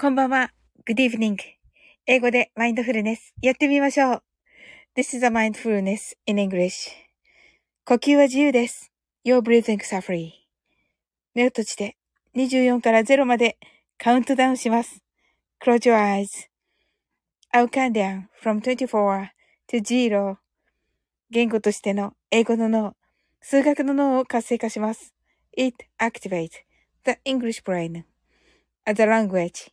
こんばんは。Good evening. 英語でマインドフルネスやってみましょう。This is a mindfulness in English. 呼吸は自由です。Your breathing are free. 目を閉じて24から0までカウントダウンします。Close your eyes. I'll count down from 24 to 0. 言語としての英語の脳、数学の脳を活性化します。It activates the English brain as a language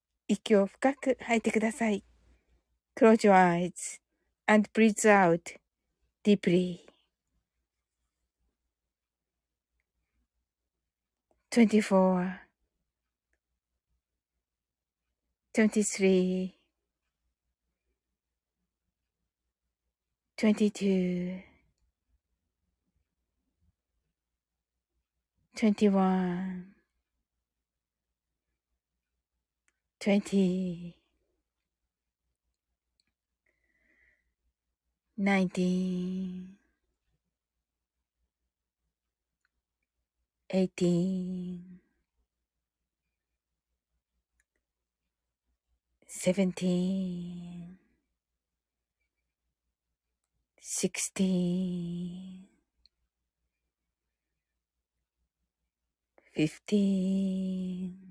息を深く吐いてください。Close your eyes and breathe out deeply. 24 23 22 21 20 19 18 17 16 15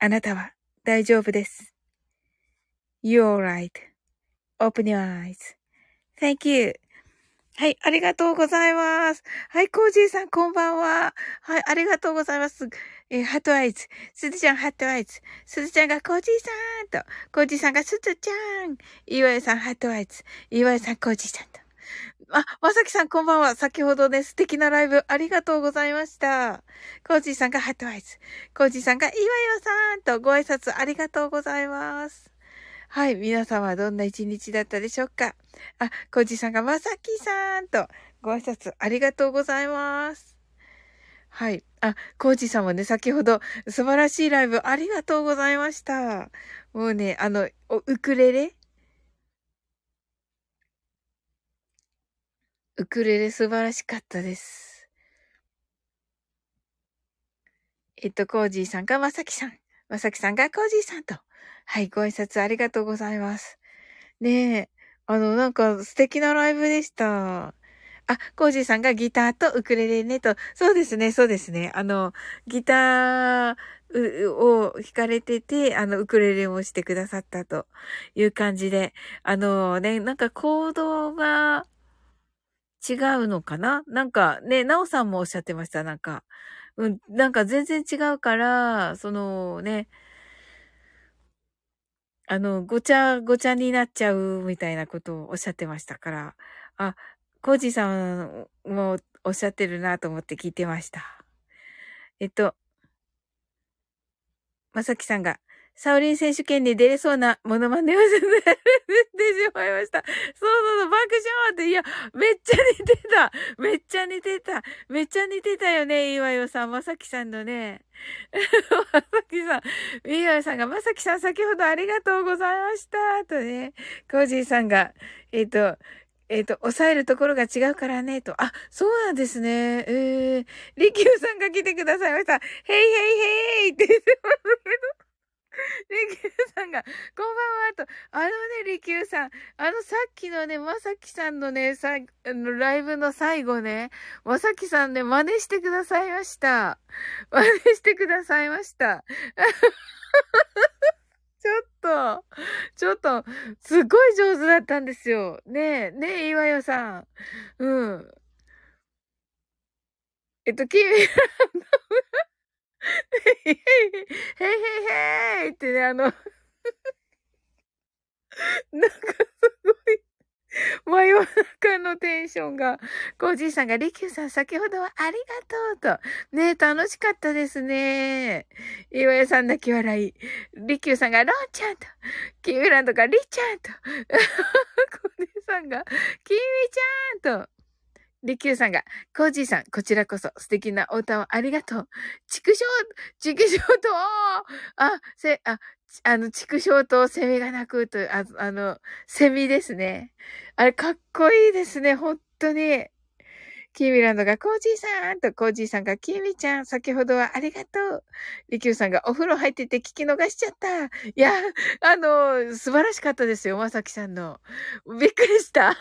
あなたは大丈夫です。You're right.Open your eyes.Thank you. はい、ありがとうございます。はい、コージーさん、こんばんは。はい、ありがとうございます。えー、ハットアイズ。すずちゃん、ハットアイズ。すずちゃんがコージーさんと、コージーさんがすずちゃん。岩井さん、ハットアイズ。岩井さん、コージーさんと。あ、まさきさんこんばんは。先ほどね、素敵なライブありがとうございました。コージーさんが heart eyes。コージーさんが岩よさんとご挨拶ありがとうございます。はい。皆さんはどんな一日だったでしょうかあ、コージーさんがまさきさんとご挨拶ありがとうございます。はい。あ、コージさんもね、先ほど素晴らしいライブありがとうございました。もうね、あの、ウクレレウクレレ素晴らしかったです。えっと、コージーさんがまさきさん。まさきさんがコージーさんと。はい、ご挨拶ありがとうございます。ねえ、あの、なんか素敵なライブでした。あ、コージーさんがギターとウクレレねと。そうですね、そうですね。あの、ギターを弾かれてて、あの、ウクレレもしてくださったという感じで。あのね、なんか行動が違うのかな？なんかね、ナオさんもおっしゃってました。なんか、うん、なんか全然違うから、そのね、あの、ごちゃごちゃになっちゃうみたいなことをおっしゃってましたから、あ、コージさんもおっしゃってるなと思って聞いてました。えっと、まさきさんが、サオリン選手権に出れそうなモノマネをしてしまいました。そうそうそう、爆笑って、いや、めっちゃ似てためっちゃ似てためっちゃ似てたよね、いわよさん、まさきさんのね。まさきさん、いわよさんが、まさきさん先ほどありがとうございましたとね、コージーさんが、えっ、ー、と、えっ、ー、と、抑えるところが違うからね、と。あ、そうなんですね。えー、リキューさんが来てくださいました。ヘイヘイヘイって言ってますけど。リキューさんが、こんばんは、と。あのね、リキューさん。あの、さっきのね、まさきさんのね、さ、あの、ライブの最後ね、まさきさんね、真似してくださいました。真似してくださいました。ちょっと、ちょっと、すごい上手だったんですよ。ねえ、ねえ、岩代さん。うん。えっと、君、へいへいへいってね、あのなんかすごい真夜中のテンションが、コージーさんが、リキューさん先ほどはありがとうと。ね楽しかったですね。岩屋さん泣き笑い。リキューさんが、ロンちゃんと。キーミランドが、リちゃんと。コージーさんが、キミちゃんと。リキューさんが、コージーさん、こちらこそ素敵なお歌をありがとう。畜生、畜生と、あ、せ、あ、あの、畜生とセミが鳴くという、ああの、セミですね。あれ、かっこいいですね、本当に。キーミランドがコージーさんとコージーさんがキーミちゃん、先ほどはありがとう。リキューさんがお風呂入ってて聞き逃しちゃった。いや、あの、素晴らしかったですよ、まさきさんの。びっくりした。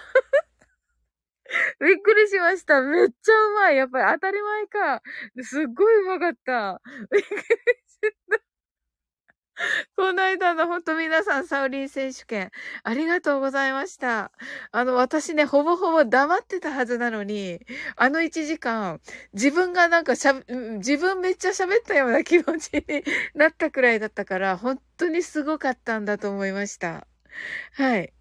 びっくりしました。めっちゃうまい。やっぱり当たり前か。すっごいうまかった。びっくりした。この間のほんと皆さん、サウリン選手権、ありがとうございました。あの、私ね、ほぼほぼ黙ってたはずなのに、あの1時間、自分がなんかしゃ、自分めっちゃ喋ったような気持ちになったくらいだったから、本当にすごかったんだと思いました。はい。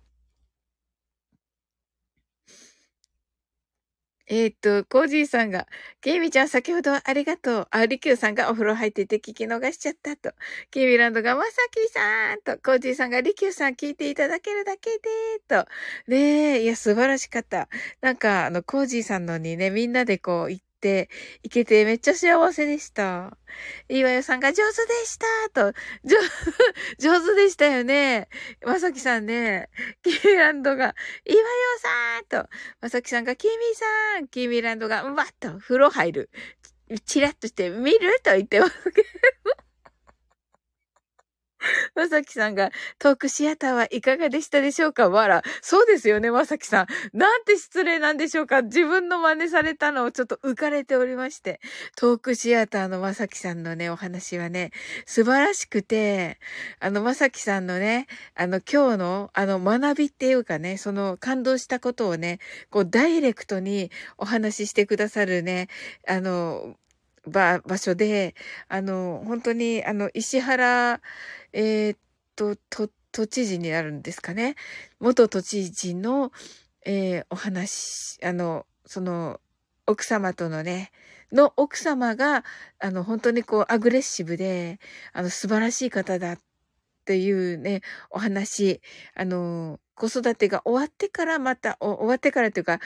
えー、っと、コージーさんが、ケイミちゃん先ほどありがとう。あ、リキューさんがお風呂入ってて聞き逃しちゃったと。ケイミランドがまさきさんと、コージーさんがリキューさん聞いていただけるだけで、と。ねえ、いや、素晴らしかった。なんか、あの、コージーさんのにね、みんなでこう、一ていけてめっちゃ幸せでした。岩代さんが上手でしたと、上、上手でしたよね。まさきさんね、キーミランドが、岩代さんと、まさきさんが、キミさん、キーミランドが、わっと風呂入る。チラッとして見ると言ってます。まさきさんが、トークシアターはいかがでしたでしょうか？わら。そうですよね、まさきさん。なんて失礼なんでしょうか自分の真似されたのをちょっと浮かれておりまして。トークシアターのまさきさんのね、お話はね、素晴らしくて、あの、まさきさんのね、あの、今日の、あの、学びっていうかね、その感動したことをね、こう、ダイレクトにお話ししてくださるね、あの、場、場所で、あの、本当に、あの、石原、えー、っと、と、都知事になるんですかね。元都知事の、えー、お話、あの、その、奥様とのね、の奥様が、あの、本当にこう、アグレッシブで、あの、素晴らしい方だっていうね、お話、あの、子育てが終わってからまた、終わってからというか、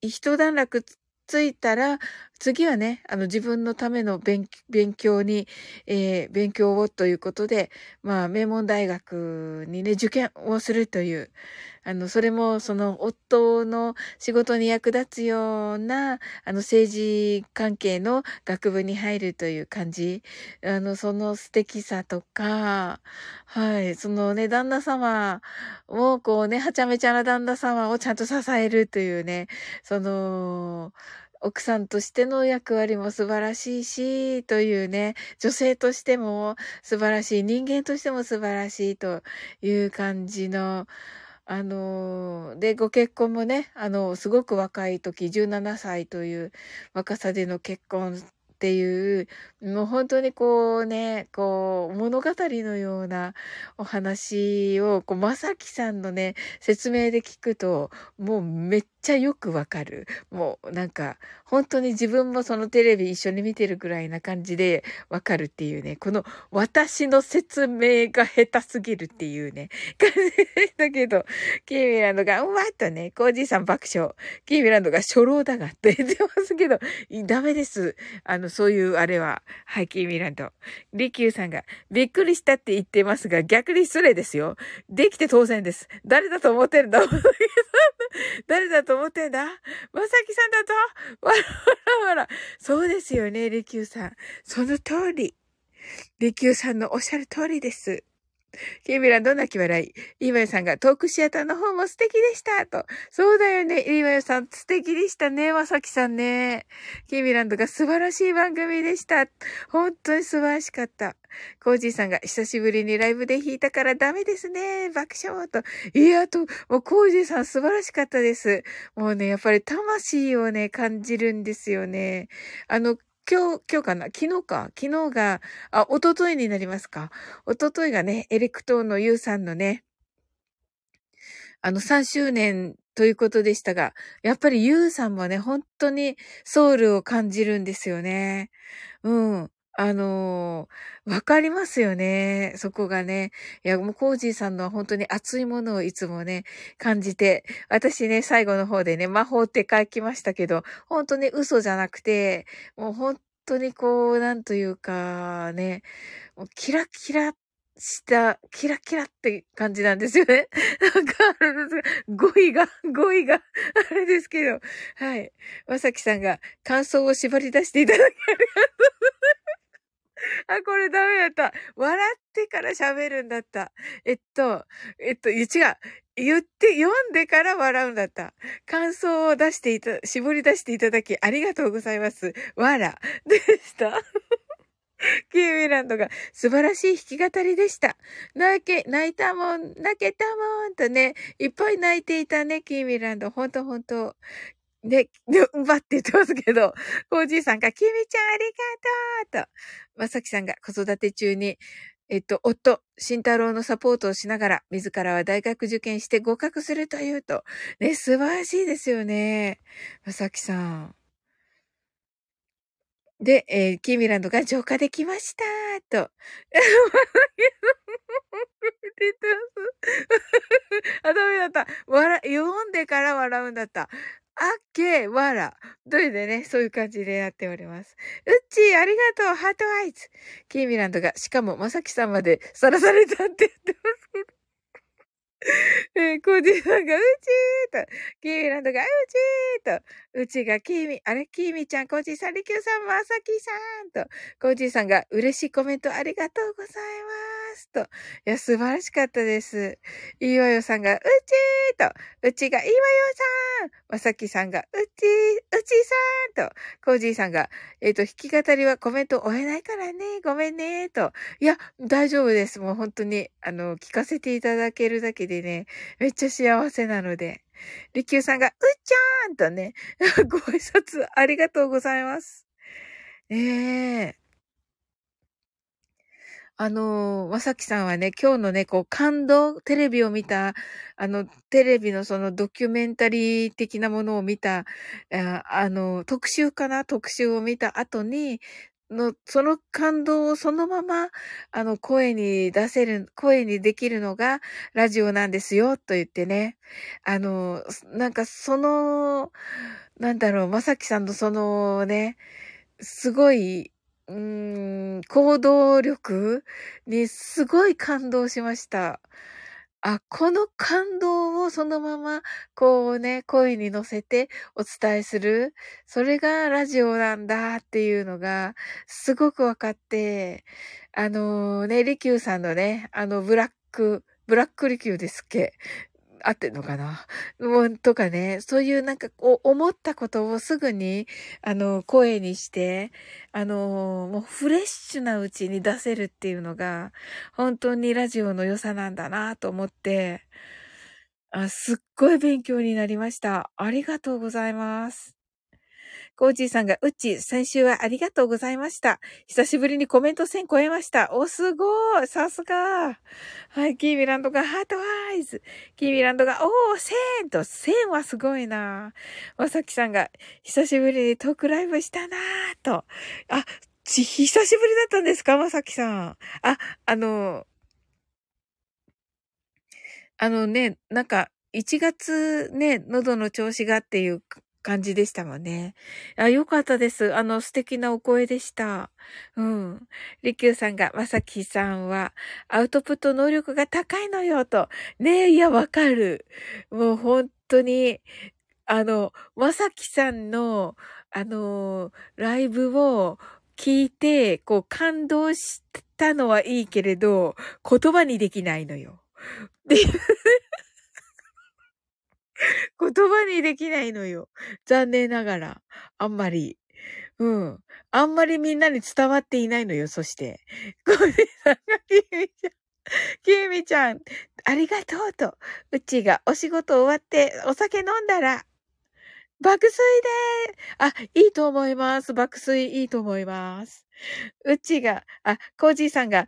一段落ついたら、次はね、あの自分のための勉強に、えー、勉強をということで、まあ、名門大学にね、受験をするという、あの、それもその夫の仕事に役立つような、あの、政治関係の学部に入るという感じ。あの、その素敵さとか、はい、そのね、旦那様をこうね、はちゃめちゃな旦那様をちゃんと支えるというね、その、奥さんとしての役割も素晴らしいし、というね、女性としても素晴らしい、人間としても素晴らしいという感じの、あの、で、ご結婚もね、あの、すごく若い時、17歳という若さでの結婚っていう、もう本当にこうね、こう、物語のようなお話を、こう、まさきさんのね、説明で聞くと、もうめっちゃよくわかる。もうなんか、本当に自分もそのテレビ一緒に見てるぐらいな感じでわかるっていうね、この私の説明が下手すぎるっていうね、感 じだけど、キーミランドが、うわっとね、コージーさん爆笑。キーミランドが初老だがって言ってますけど、ダメです。あの、そういうあれは。はい、キーミランド。リキューさんが、びっくりしたって言ってますが、逆に失礼ですよ。できて当然です。誰だと思ってるんだ？誰だと思ってんだ？まさきさんだと？わらわらわら。そうですよね、りきゅうさん。その通り。りきゅうさんのおっしゃる通りです。ケイミランド泣き笑い？イーマヨさんがトークシアターの方も素敵でしたと。そうだよね。イーマヨさん素敵でしたね。まさきさんね。キーミランドが素晴らしい番組でした。本当に素晴らしかった。コージーさんが久しぶりにライブで弾いたからダメですね。爆笑と。いや、と、もうコージーさん素晴らしかったです。もうね、やっぱり魂をね、感じるんですよね。あの、今日、今日かな？昨日か？昨日が、あ、おとといになりますか？おとといがね、エレクトーンのユウさんのね、あの3周年ということでしたが、やっぱりユウさんもね、本当にソウルを感じるんですよね。うん。あのー、わかりますよね。そこがね。いや、もうコージーさんの本当に熱いものをいつもね、感じて、私ね、最後の方でね、魔法って書きましたけど、本当に嘘じゃなくて、もう本当にこう、なんというか、ね、もうキラキラした、キラキラって感じなんですよね。なんか、語彙が、語彙が、あれですけど、はい。まさきさんが感想を縛り出していただきありがとうございます。あ、これダメだった。笑ってから喋るんだった。えっと、えっと、違う。言って、読んでから笑うんだった。感想を出していた、絞り出していただきありがとうございます。わら。でした。キーミランドが素晴らしい弾き語りでした。泣け、泣いたもん、泣けたもんとね、いっぱい泣いていたね、キーミランド。ほんとほんと。で、で、奪って言ってますけど、コージーさんが、キミちゃんありがとうと、まさきさんが子育て中に、えっと、夫、慎太郎のサポートをしながら、自らは大学受験して合格するというと、ね、素晴らしいですよね。まさきさん。で、えー、キーミランドが浄化できましたと。あ、ダメだった。笑、読んでから笑うんだった。あっけ、わら。どれでね、そういう感じでやっております。うっちー、ありがとう、ハートアイズ。キーミランドが、しかも、まさきさんまでさらされたって言ってますけど。えー、コージさんが、うちーと、キーミランドが、うちーと、うちが、キーミ、あれ、キーミちゃん、コージさん、リキューさん、まさきさんと、コージさんが、嬉しいコメントありがとうございます。と、いや、素晴らしかったです。いいわよさんが、うちーと、うちが、いいわよさんまさきさんが、うちー、うちーさんと、コージーさんが、えっ、ー、と、弾き語りはコメント追えないからね、ごめんねー、と。いや、大丈夫です。もう本当に、あの、聞かせていただけるだけでね、めっちゃ幸せなので。りきゅうさんが、うっちゃーんとね、ご挨拶ありがとうございます。ねえ。あの、まさきさんはね、今日のね、こう、感動、テレビを見た、あの、テレビのそのドキュメンタリー的なものを見た、ああの、特集かな？特集を見た後に、の、その感動をそのまま、あの、声に出せる、声にできるのがラジオなんですよ、と言ってね。あの、なんかその、なんだろう、まさきさんのそのね、すごい、うーん、行動力にすごい感動しました。あ、この感動をそのまま、こうね、声に乗せてお伝えする。それがラジオなんだっていうのが、すごくわかって、あのー、ね、リキューさんのね、あの、ブラック、ブラックリキューですっけ合ってんのかな？もう、とかね、そういうなんかこう、思ったことをすぐに、あの、声にして、あの、もうフレッシュなうちに出せるっていうのが、本当にラジオの良さなんだなと思って、あ、すっごい勉強になりました。ありがとうございます。コージーさんが、うち、先週はありがとうございました。久しぶりにコメント1000超えました。お、すごいさすがはい、キーミランドがハートアイズ。キーミランドが、おー、1000と、1000はすごいなまさきさんが、久しぶりにトークライブしたなーと。あ、ち、久しぶりだったんですか？まさきさん。あ、あの、あのね、なんか、1月ね、喉の調子がっていう感じでしたもんね。あ、よかったです。あの、素敵なお声でした。うん。りきゅうさんが、まさきさんは、アウトプット能力が高いのよ、と。ねえ、いや、わかる。もう本当に、あの、まさきさんの、あの、ライブを聞いて、こう、感動したのはいいけれど、言葉にできないのよ。っていう 言葉にできないのよ。残念ながら。あんまり。うん。あんまりみんなに伝わっていないのよ、そして。ごめんなさい、きみちゃん。きみちゃん、ありがとうと。うちがお仕事終わってお酒飲んだら、爆睡であ、いいと思います。爆睡いいと思います。うちが、あ、コージーさんが、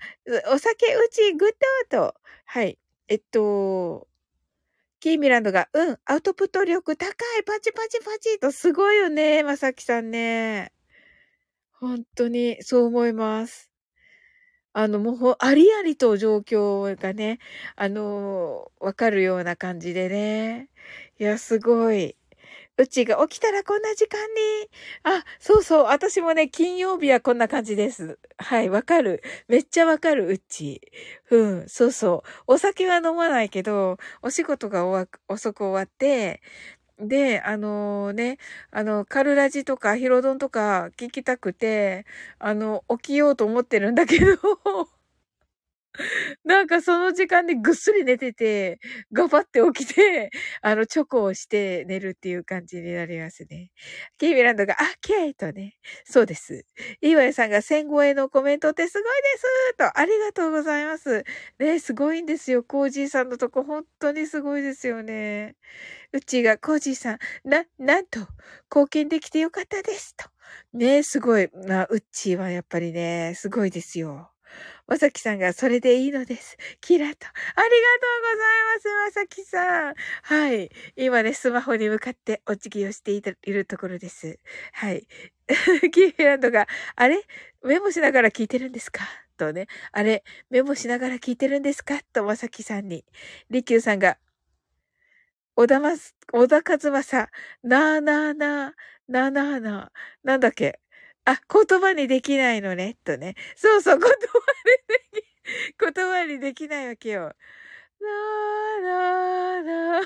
お酒うちグッドと。はい。えっと、キーミランドが、うん、アウトプット力高い、パチパチパチとすごいよね、まさきさんね。本当に、そう思います。あの、もう、ありありと状況がね、あの、わかるような感じでね。いや、すごい。うちが起きたらこんな時間に。あ、そうそう。私もね、金曜日はこんな感じです。はい、わかる。めっちゃわかる、うち。うん、そうそう。お酒は飲まないけど、お仕事が遅く終わって、で、あのー、ね、あの、カルラジとかヒロドンとか聞きたくて、あの、起きようと思ってるんだけど、なんかその時間でぐっすり寝てて、頑張って起きて、あの、チョコをして寝るっていう感じになりますね。キーミランドが、あ、ケイとね。そうです。イワイさんが戦後へのコメントってすごいですと、ありがとうございます。ね、すごいんですよ。コージーさんのとこ、本当にすごいですよね。うちが、コージーさん、な、なんと、貢献できてよかったです。と。ね、すごい。まあ、うっちーはやっぱりね、すごいですよ。まさきさんが、それでいいのです。キラと。ありがとうございます、まさきさん。はい。今ね、スマホに向かってお辞儀をしているところです。はい。キーランドが、あれ？メモしながら聞いてるんですか？とね。あれ？メモしながら聞いてるんですか？と、まさきさんに。りきゅうさんが、小田ま、小田和正、なーなーなー、なーなーなー、なんだっけ？あ、言葉にできないのね、とね。そうそう、言葉にでき、言葉にできないわけよ。なーなーなー。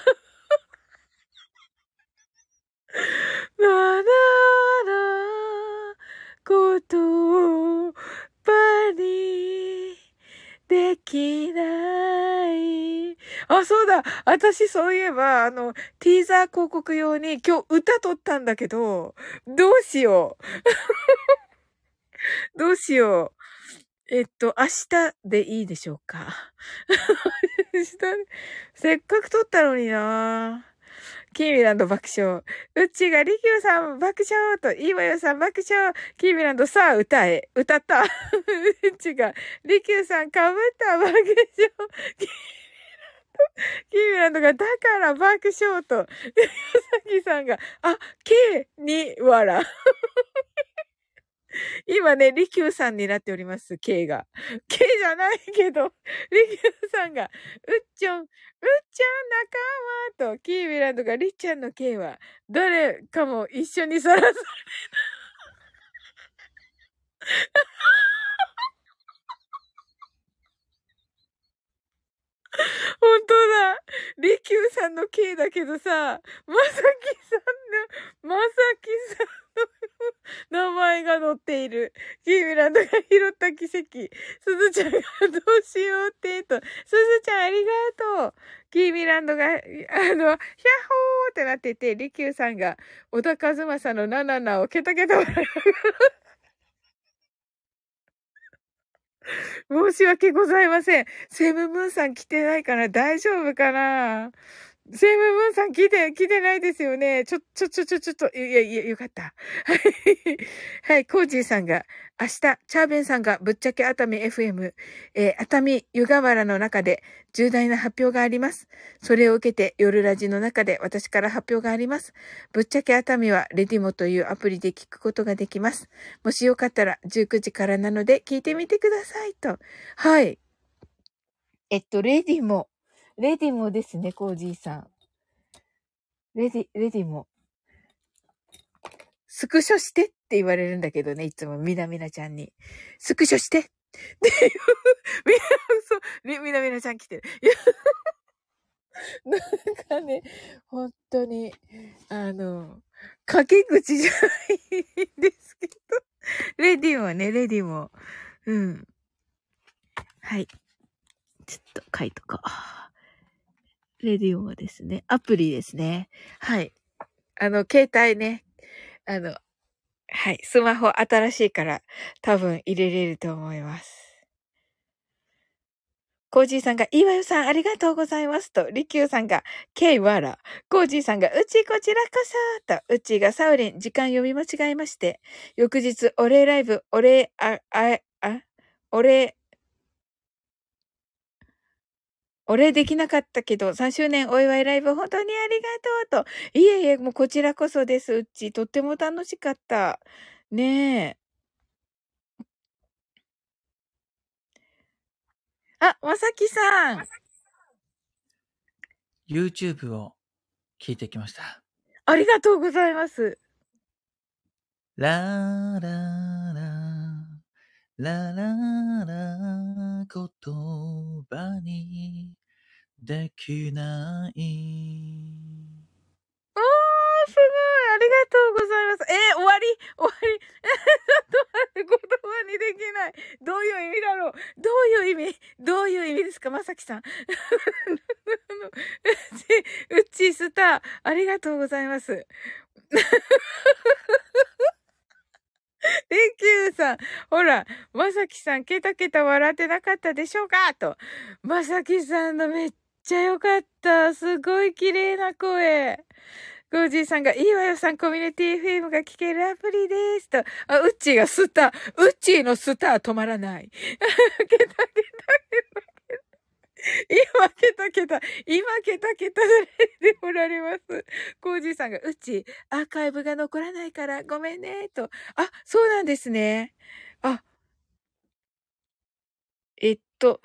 なーなーなー。言葉にできない。あ、そうだ。私そういえば、あの、ティーザー広告用に今日歌撮ったんだけど、どうしよう。どうしよう。えっと、明日でいいでしょうか。明日、せっかく撮ったのになキーミランド爆笑。うちがリキューさん爆笑と、イーワヨさん爆笑。キーミランドさあ歌え。歌った。うちが、リキューさんかぶった爆笑。キーミランドが、だから爆笑と、ヤサキさんが、あ、K に笑。今ね、リキューさんになっております、K が。K じゃないけど、リキューさんが、うっちょん、うっちゃん仲間と、キーミランドがりっちゃんの K は、誰かも一緒にさらされる。本当だ。利休さんの K だけどさ、まさきさんの、まさきさん名前が載っている。キーミランドが拾った奇跡。すずちゃんがどうしようってと。すずちゃんありがとう。キーミランドが、あの、ヒャッホーってなってて、利休さんが、小田和正のナナナをケタケタ笑い申し訳ございません。セムムーンさん来てないから大丈夫かなセイムムーンさん来て、来てないですよね。ちょ、ちょ、ちょ、ちょ、ちょっと、いやいや、よかった。はい。はい、コージーさんが、明日、チャーベンさんがぶっちゃけ熱海 FM、えー、熱海湯河原の中で重大な発表があります。それを受けて夜ラジの中で私から発表があります。ぶっちゃけ熱海はレディモというアプリで聞くことができます。もしよかったら19時からなので聞いてみてくださいと。はい。えっと、レディモ。レディモですね、コージーさん。レディ、レディモ。スクショしてって言われるんだけどね、いつもみなみなちゃんに。スクショしてっていう、みな、そう、みなみなちゃん来てる。い やなんかね、本当に、あの、掛け口じゃないんですけど。レディもね、レディも。うん。はい。ちょっと書いとこう。レディオはですね、アプリですね。はい。あの、携帯ね、あの、はい、スマホ新しいから多分入れれると思います。コージーさんが、いわよさんありがとうございますと、リキューさんが、ケイワラ。コージーさんが、うちこちらこそと、うちがサウリン、時間読み間違えまして、翌日、お礼ライブ、お礼、あ、あ、あ、お礼、お礼できなかったけど、3周年お祝いライブ本当にありがとうと。いえいえ、もうこちらこそです、うち。とっても楽しかった。ねえ。あ、まさきさん。YouTube を聞いてきました。ありがとうございます。ラーラーラー、ラララ言葉にできない。おー、すごいありがとうございます。えー、終わり？終わり？え ちょっと待って、言葉にできない。どういう意味だろう？どういう意味？どういう意味ですかまさきさん。うち、うちスター、ありがとうございます。レキューさん、ほら、まさきさん、ケタケタ笑ってなかったでしょうか？と。まさきさんのめっちゃよかった。すごい綺麗な声。コージーさんが、いいわよさん、コミュニティ FM が聞けるアプリです。と。あ、ウッチーがスター。ウッチーのスター止まらない。ケタケタケタケタ。今、ケタケタ、今、ケタケタでおられます。コージーさんが、うち、アーカイブが残らないからごめんね、と。あ、そうなんですね。あ、えっと、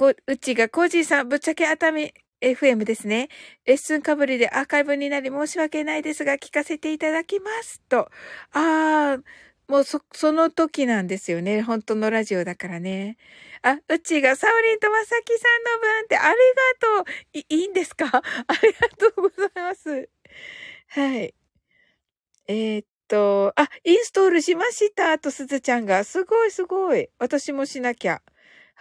こ、うちがコージーさん、ぶっちゃけ熱海 FM ですね。レッスンかぶりでアーカイブになり申し訳ないですが、聞かせていただきます。と。あー、もうそ、その時なんですよね。本当のラジオだからね。あ、うちがサオリンとまさきさんの分ってありがとう。い、いいんですか？ありがとうございます。はい。えー、っと、あ、インストールしましたとすずちゃんが。すごいすごい。私もしなきゃ。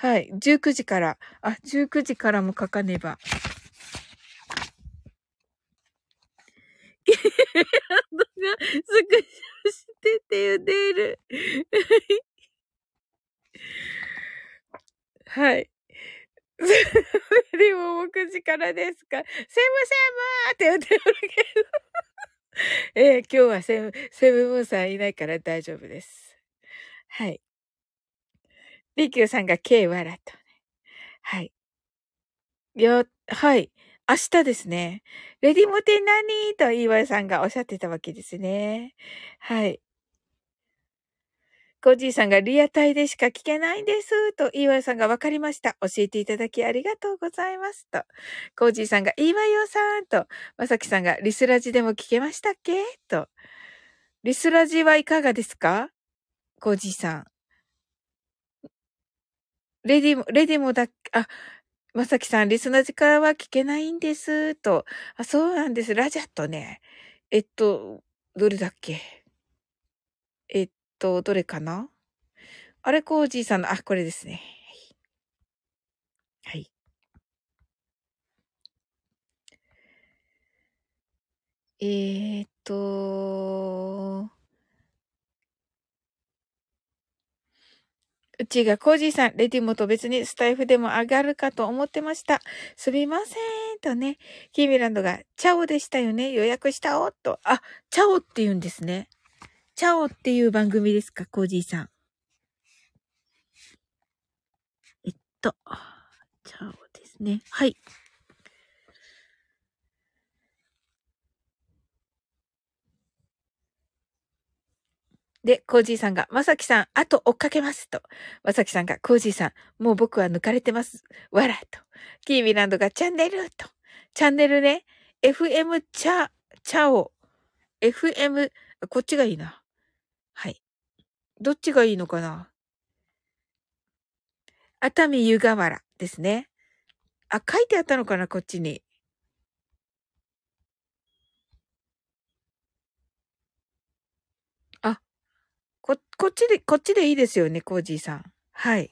はい。19時から。あ、19時からも書かねば。スクショしてって言っている。はい。でも、も9時からですか？セムセムって言ってるけど。えー、今日はセム、セムムーンさんいないから大丈夫です。はい。リキューさんが K 笑と。はい。よ、はい。明日ですね。レディモテ何？と岩井さんがおっしゃってたわけですね。はい。コージーさんがリアタイでしか聞けないんです。と、イーワヨさんがわかりました。教えていただきありがとうございます。と、コージーさんがイーワヨさんと、まさきさんがリスラジでも聞けましたっけ？と、リスラジはいかがですか？コージーさん。レディも、レディもだ、あ、まさきさん、リスナジからは聞けないんです。と。あ、そうなんです。ラジャットね。えっと、どれだっけ？えっと、どれかな？あれ、コージーさんの、あ、これですね。はい。えー、っと、うちがコージーさん、レディモと別にスタイフでも上がるかと思ってました。すみません。とね、キーミランドが、チャオでしたよね。予約したおと。あ、チャオって言うんですね。チャオっていう番組ですか、コージーさん。えっと、チャオですね。はい。で、コージーさんが、まさきさん、あと追っかけますと。まさきさんが、コージーさん、もう僕は抜かれてます。わらと。キービランドが、チャンネルと。チャンネルね、FM チャ、チャオ。FM、こっちがいいな。はい。どっちがいいのかな熱海湯河原ですね。あ、書いてあったのかなこっちに。こ、こっちで、こっちでいいですよね、コージーさん。はい。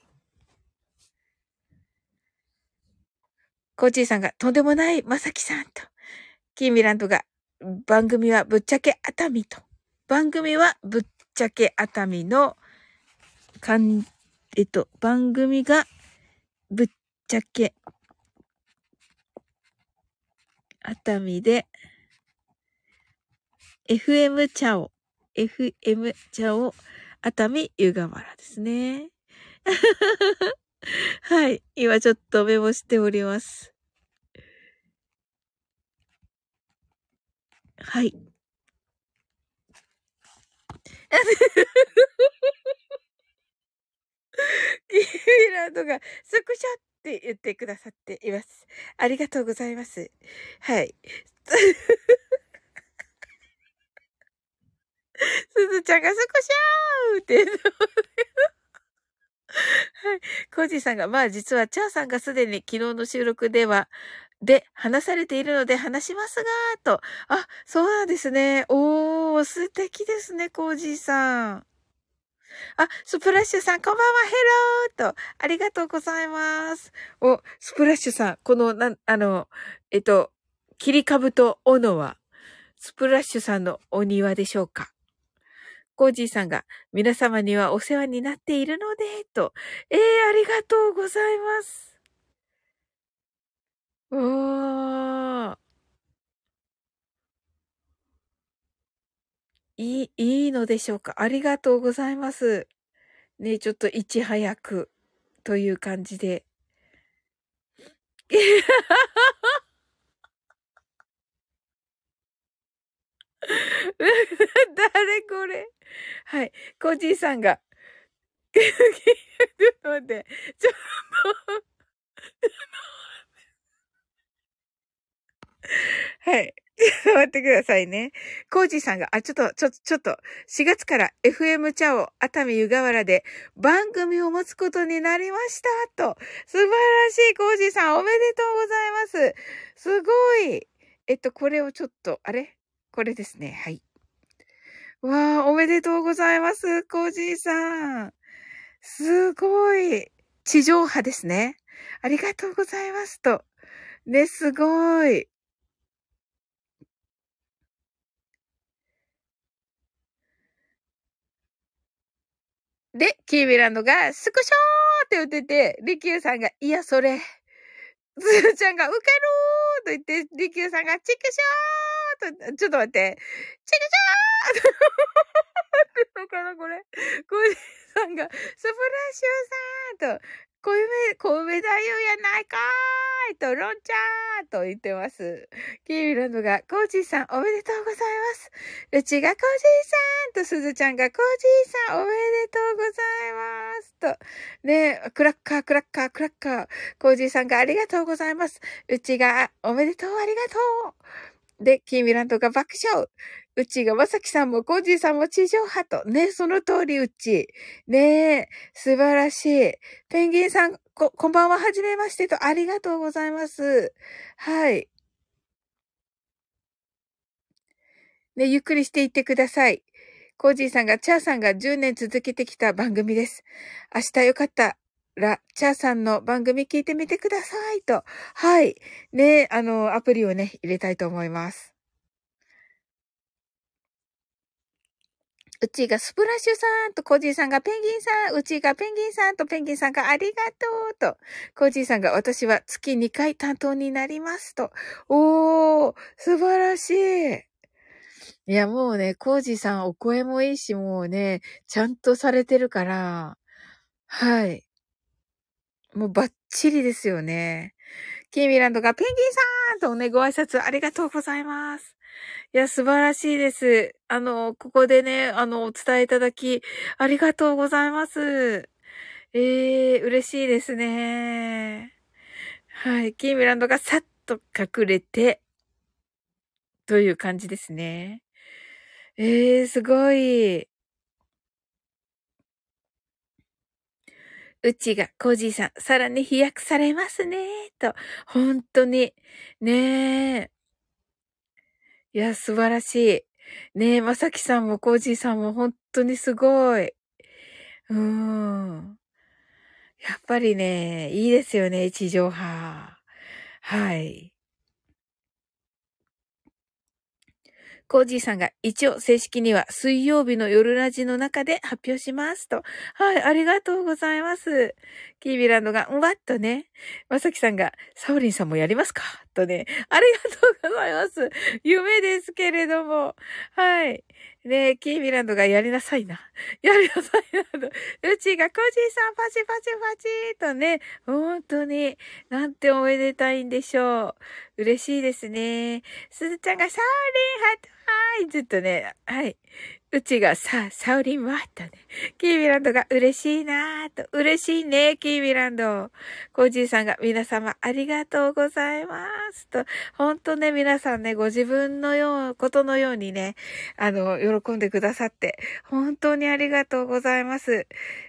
コージーさんが、とんでもない、まさきさんと。キーミランドが、番組はぶっちゃけ熱海と。番組はぶっちゃけ熱海の、かん、えっと、番組がぶっちゃけ熱海で、FM チャオ。FM 茶を熱海湯河原ですね。はい。今ちょっとメモしております。はい。キーランドがスクショって言ってくださっています。ありがとうございます。はい。すずちゃんがスクシャーって言ってはい。コージーさんが、まあ実はチャーさんがすでに昨日の収録では、で、話されているので話しますが、と。あ、そうなんですね。おー、素敵ですね、コージーさん。あ、スプラッシュさん、こんばんは、ヘローと、ありがとうございます。お、スプラッシュさん、この、なん、あの、えっと、切り株と斧は、スプラッシュさんのお庭でしょうか？コージーさんが、皆様にはお世話になっているので、と。ええー、ありがとうございます。おー。いい、いいのでしょうか？ありがとうございます。ねちょっといち早く、という感じで。誰これ？はい。コージーさんが、ちょっと待って、ちょっとはい。待ってくださいね。コージーさんが、あ、ちょっと、ちょっと、ちょっと、4月から FM チャオ熱海湯河原で番組を持つことになりましたと。素晴らしいコージーさん、おめでとうございます。すごい。えっと、これをちょっと、あれ？これですね。はい。わあ、おめでとうございます、コージーさん。すごい。地上波ですね。ありがとうございますと。ね、すごい。で、キーミランドが、スクショーって言ってて、リキューさんが、いや、それ。ズーちゃんが、ウケるーと言って、リキューさんが、チクショーと、ちょっと待って、チクショーって のかな、これ。コージさんが、スプラッシュさんと、小梅、小梅太夫やないかーいと、ロンちゃーと言ってます。キーミランドが、コージーさんおめでとうございます。うちがコージーさんと、すずちゃんがコージーさんおめでとうございますと、ねクラッカー、クラッカー、クラッカー。コージーさんがありがとうございます。うちが、おめでとう、ありがとう。で、キーミランドが爆笑。うちがまさきさんもコージーさんも地上波と。ね、その通りうち。ねえ素晴らしい。ペンギンさん、こ、こんばんは、はじめましてと、ありがとうございます。はい。ね、ゆっくりしていってください。コージーさんが、チャーさんが10年続けてきた番組です。明日よかったら、チャーさんの番組聞いてみてくださいと。はい。ね、あの、アプリをね、入れたいと思います。うちがスプラッシュさんとコージーさんがペンギンさん、うちがペンギンさんとペンギンさんがありがとうと、コージーさんが私は月2回担当になりますと。おー、素晴らしい。いや、もうね、コージーさんお声もいいし、もうね、ちゃんとされてるから、はい。もうバッチリですよね。キーミランドがペンギンさんとね、ご挨拶ありがとうございます。いや、素晴らしいです。あの、ここでね、あの、お伝えいただき、ありがとうございます。ええー、嬉しいですね。はい。キーミランドがさっと隠れて、という感じですね。ええー、すごい。うちが、コージーさん、さらに飛躍されますね、と。本当に。ねえ。いや、素晴らしい。ねえ、まさきさんもコージーさんも本当にすごい。うーん。やっぱりね、いいですよね、地上波。はい。コージーさんが一応正式には水曜日の夜ラジの中で発表しますと。はい、ありがとうございます。キービランドが、んわっとね。まさきさんが、サオリンさんもやりますか？とね。ありがとうございます。夢ですけれども。はい。ねキービランドがやりなさいな。やりなさいな。うちがコジーさんパチパチパチとね、本当に、なんておめでたいんでしょう。嬉しいですね。すずちゃんがサオリンハットはい、ずっとね、はい。うちがさ、サウリンはとね。キービランドが嬉しいなぁと。嬉しいね、キービランド。コージーさんが皆様ありがとうございます。と。ほんとね、皆さんね、ご自分のよう、ことのようにね、あの、喜んでくださって、本当にありがとうございます。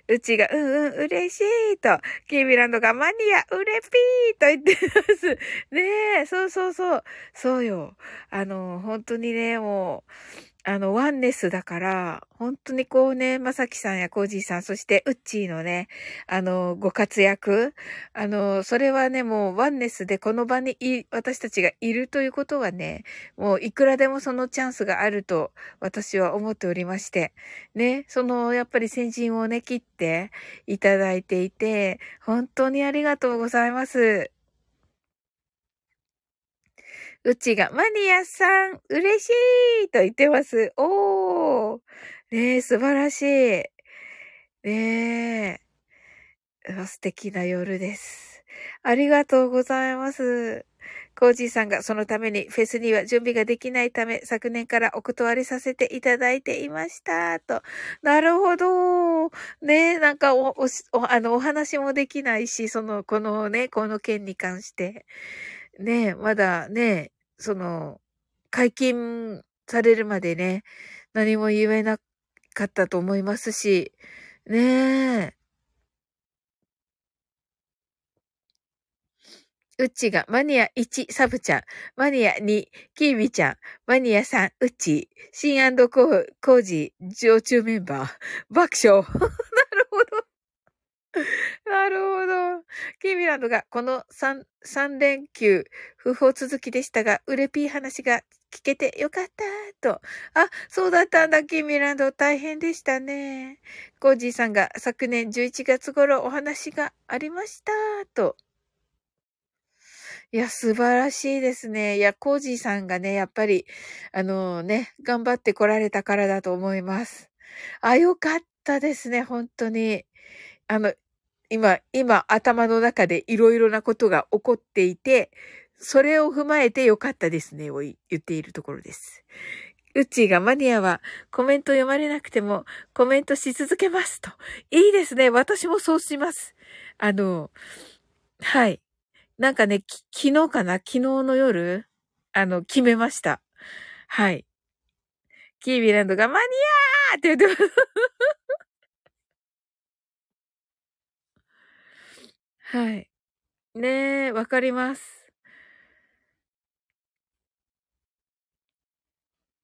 うちが、うんうん、嬉しいと。キービランドがマニア、うれぴーと言ってます。ねえ、そうそうそう。そうよ。あの、本当にね、もう、あの、ワンネスだから、本当にこうね、まさきさんやコージーさん、そしてウッチーのね、あの、ご活躍。あの、それはね、もうワンネスでこの場にい、私たちがいるということはね、もういくらでもそのチャンスがあると私は思っておりまして、ね、その、やっぱり先陣をね、切っていただいていて、本当にありがとうございます。うちが、マニアさん、嬉しいと言ってます。おー。ねえ、素晴らしい。ねえ。素敵な夜です。ありがとうございます。コージーさんがそのためにフェスには準備ができないため、昨年からお断りさせていただいていました。と。なるほど。ねえ、なんかお、お、あの、お話もできないし、その、このね、この件に関して。ね、まだね、その、解禁されるまでね、何も言えなかったと思いますし、ねえ。うっちが、マニア1、サブちゃん、マニア2、キービちゃん、マニア3、うっち、シンコー、コージ、常駐メンバー、爆笑。なるほど。キーミランドがこの3、3連休、不法続きでしたが、うれぴー話が聞けてよかったと。あ、そうだったんだ、キーミランド。大変でしたね。コージーさんが昨年11月頃お話がありましたと。いや、素晴らしいですね。いや、コージーさんがね、やっぱり、あのね、頑張って来られたからだと思います。あ、よかったですね、本当に。あの、今、今頭の中でいろいろなことが起こっていて、それを踏まえてよかったですねを言っているところです。うちがマニアはコメント読まれなくてもコメントし続けますと。いいですね。私もそうします。あの、はい。なんかね、昨日かな？昨日の夜あの、決めました。はい。キービランドがマニアーって言ってます。はい。ねえ、わかります。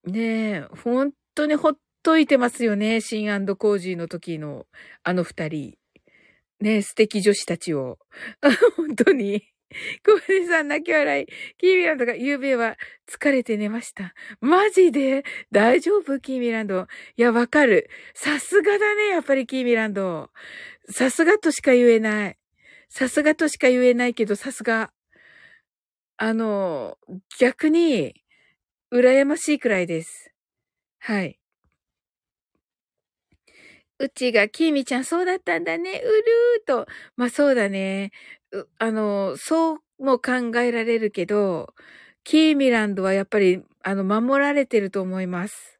ねえ、本当にほっといてますよね。シンコージーの時のあの二人。ねえ、素敵女子たちを。本当に。コージさん泣き笑い。キーミランドが夕べは疲れて寝ました。マジで？大丈夫？キーミランド。いや、わかる。さすがだね、やっぱりキーミランド。さすがとしか言えない。さすがとしか言えないけど、さすが。あの、逆に、羨ましいくらいです。はい。うちが、きみちゃんそうだったんだね、うるーと。まあそうだね。あの、そうも考えられるけど、キーミランドはやっぱり、あの、守られてると思います。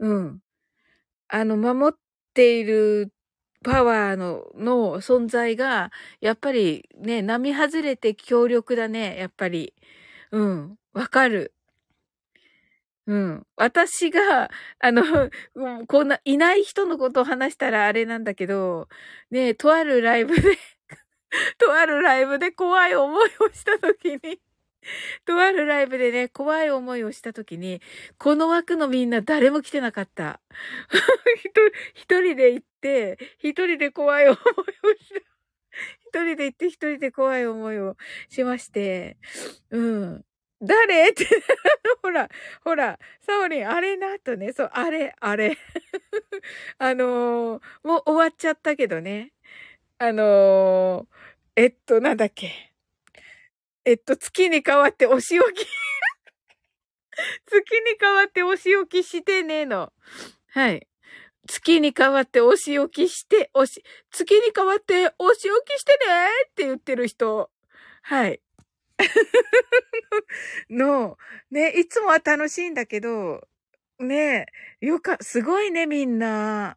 うん。あの、守っているパワーの、の存在が、やっぱりね、並外れて強力だね、やっぱり。うん。わかる。うん。私が、あの、こんな、いない人のことを話したらあれなんだけど、ね、とあるライブで とあるライブで怖い思いをしたときに とあるライブでね、怖い思いをしたときに、この枠のみんな誰も来てなかった。一人で行って、一人で怖い思いをした。一人で行って一人で怖い思いをしまして、うん。誰？って、ほら、ほら、サオリン、あれなとね、そう、あれ、あれ。あのー、もう終わっちゃったけどね。あのー、えっと、なんだっけ。えっと、月に変わってお仕置き 月に変わってお仕置きしてねえの。はい。月に変わってお仕置きして、おし、月に変わってお仕置きしてねって言ってる人。はい。の、ね、いつもは楽しいんだけど、ね、よか、すごいね、みんな。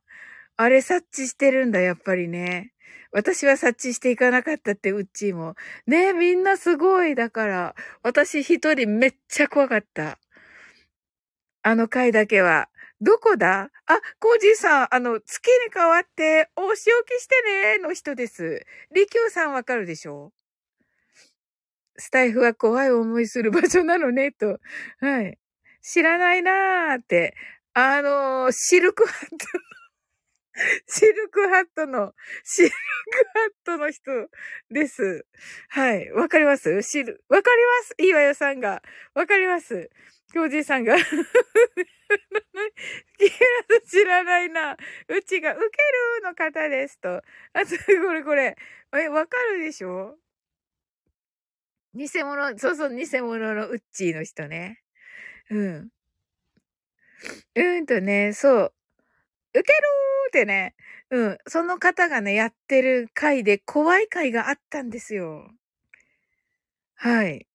あれ察知してるんだ、やっぱりね。私は察知していかなかったって、うっちーも。ねえみんなすごい。だから、私一人めっちゃ怖かった。あの回だけは。どこだ？あ、コージーさん、あの、月に変わって、お仕置きしてねの人です。リキューさんわかるでしょ？スタイフは怖い思いする場所なのね、と。はい。知らないなーって。あのー、シルクハット シルクハットの、シルクハットの人です。はい。わかります？シル、わかります？いいわよさんが。わかります？教授さんが。知らないな。うちが、ウケるの方ですと。あと、これこれ。え、わかるでしょ？偽物、そうそう、偽物のウッチーの人ね。うん。うんとね、そう。ウケるーってね、うん、その方がね、やってる回で怖い回があったんですよ。はい。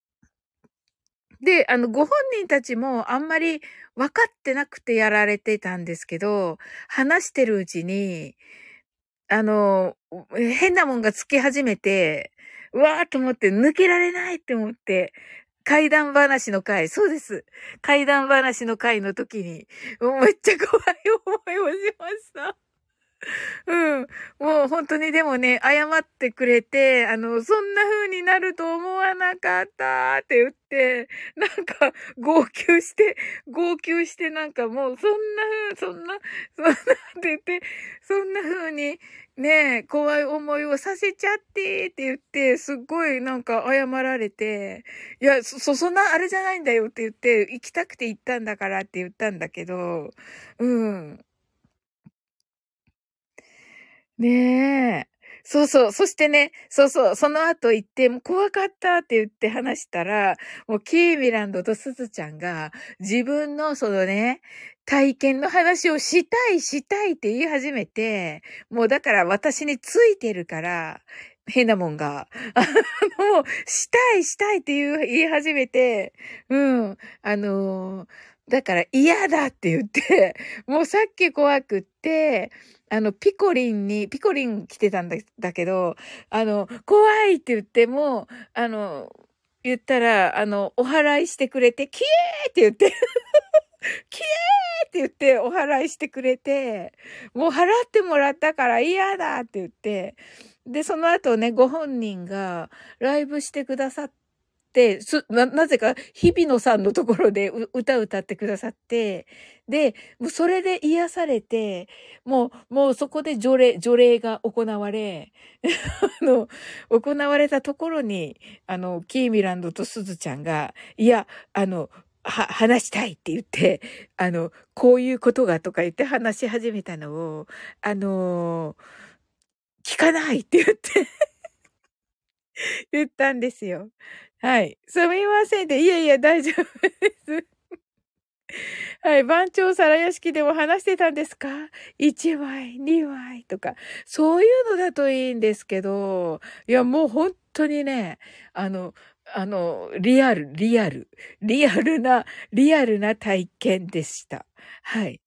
で、あの、ご本人たちもあんまり分かってなくてやられてたんですけど、話してるうちに、あの、変なもんがつき始めて、わーと思って抜けられないって思って、怪談話の回、そうです。怪談話の回の時に、めっちゃ怖い思いをしました。うん。もう本当にでもね、謝ってくれて、あの、そんな風になると思わなかったって言って、なんか、号泣して、号泣してなんかもう、そんな風、そんな、そんなって言って、そんな風に、ね、怖い思いをさせちゃってって言って、すっごいなんか謝られて、いや、そ、そんなあれじゃないんだよって言って、行きたくて行ったんだからって言ったんだけど、うん。ねえ。そうそう。そしてね、そうそう。その後行って、もう怖かったって言って話したら、もうキーミランドとスズちゃんが自分のそのね、体験の話をしたいしたいって言い始めて、もうだから私についてるから、変なもんが、もう、したいしたいって言い始めて、うん、あのだから嫌だって言って、もうさっき怖くって、あの、ピコリンに、ピコリン来てたんだだけど、あの、怖いって言っても、あの、言ったら、あの、お払いしてくれて、キエーって言って キエーって言ってお払いしてくれて、もう払ってもらったから嫌だって言って、で、その後ね、ご本人がライブしてくださって、、な、なぜか、日比野さんのところで歌歌ってくださって、で、もうそれで癒されて、もう、もうそこで除霊、除霊が行われ、あの、行われたところに、あの、キーミランドとスズちゃんが、いや、あの、は、話したいって言って、あの、こういうことがとか言って話し始めたのを、あの聞かないって言って 言ったんですよ。はい。すみませんで、いやいや、大丈夫です。はい。番長皿屋敷でも話してたんですか ?1 枚、2枚とか。そういうのだといいんですけど、いや、もう本当にね、あの、あの、リアル、リアル、リアルな、リアルな体験でした。はい。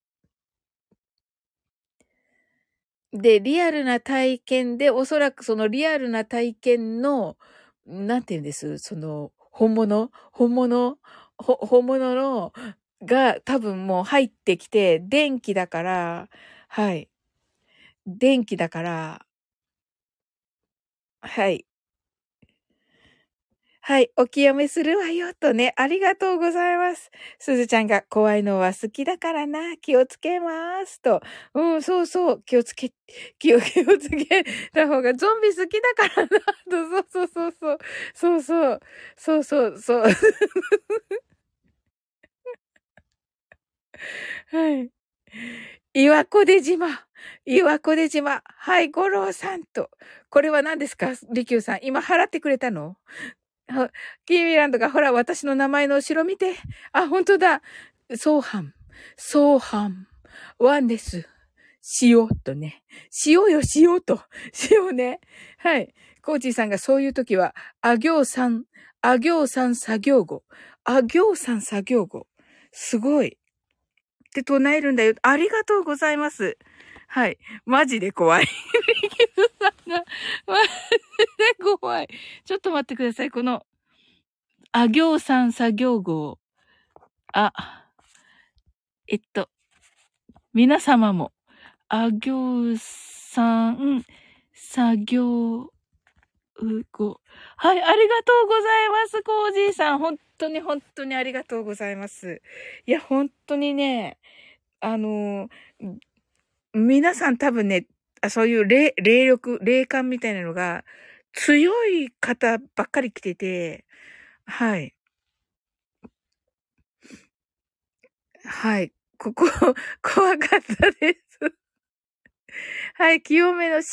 で、リアルな体験で、おそらくそのリアルな体験の、なんて言うんです、その、本物？本物？本物の、が多分もう入ってきて、電気だから、はい。電気だから、はい。はい、お清めするわよ、とね、ありがとうございます。すずちゃんが怖いのは好きだからな、気をつけます、と。うん、そうそう、気をつけ、気を、気をつけた方が、ゾンビ好きだからな、と、そうそうそうそう、そうそう、そうそうそう。はい。岩子出島。岩子出島。はい、五郎さんと。これは何ですか？利休さん。今払ってくれたの？キーミランドが、ほら、私の名前の後ろ見て。あ、本当だ。ソーハン。ソーハン。ワンです。塩とね。塩よ、塩と。塩ね。はい。コーチーさんがそういう時は、あ行さん、あ行さん作業語。あ行さん作業語。すごい。って唱えるんだよ。ありがとうございます。はい。マジで怖い。リキさんが、マジで怖い。ちょっと待ってください。この、あ行さん作業号。あ、えっと、皆様も、あ行さん作業語。はい、ありがとうございます、コージーさん。本当に本当にありがとうございます。いや、本当にね、あの、皆さん多分ね、そういう霊、霊力、霊感みたいなのが強い方ばっかり来てて、はい。はい。ここ、怖かったです。はい。清めの塩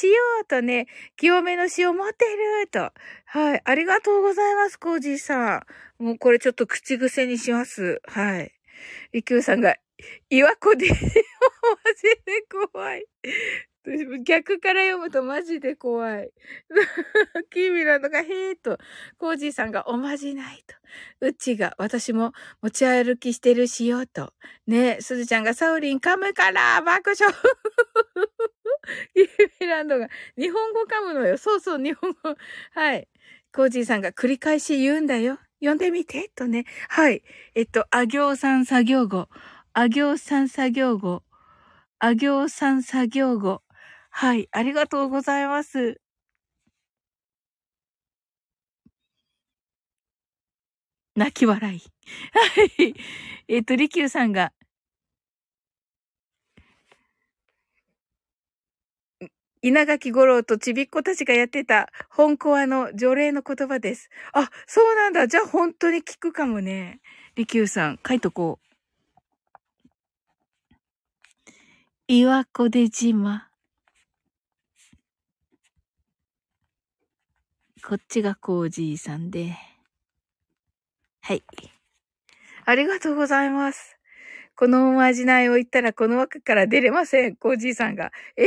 とね、清めの塩持ってると。はい。ありがとうございます、コージーさん。もうこれちょっと口癖にします。はい。りきゅうさんが、岩子で、マジで怖い。逆から読むとマジで怖い。キーミランドがへーと、コージーさんがおまじないと、うちが私も持ち歩きしてるしようと、ねえすずちゃんがサウリン噛むから爆笑 キーミランドが日本語噛むのよ。そうそう、日本語。はい。コージーさんが繰り返し言うんだよ。読んでみて、とね。はい。えっと、あ行さん作業語。あ行さん作業語。あ行さん作業語。はい、ありがとうございます。泣き笑い。はい。えっと、りきゅうさんが、稲垣五郎とちびっ子たちがやってた本コアの除霊の言葉です。あ、そうなんだ。じゃあ本当に聞くかもね。りきゅうさん、書いとこう。岩子で島。こっちがコージーさんで。はい。ありがとうございます。このおまじないを言ったらこの枠から出れません。コージーさんが。え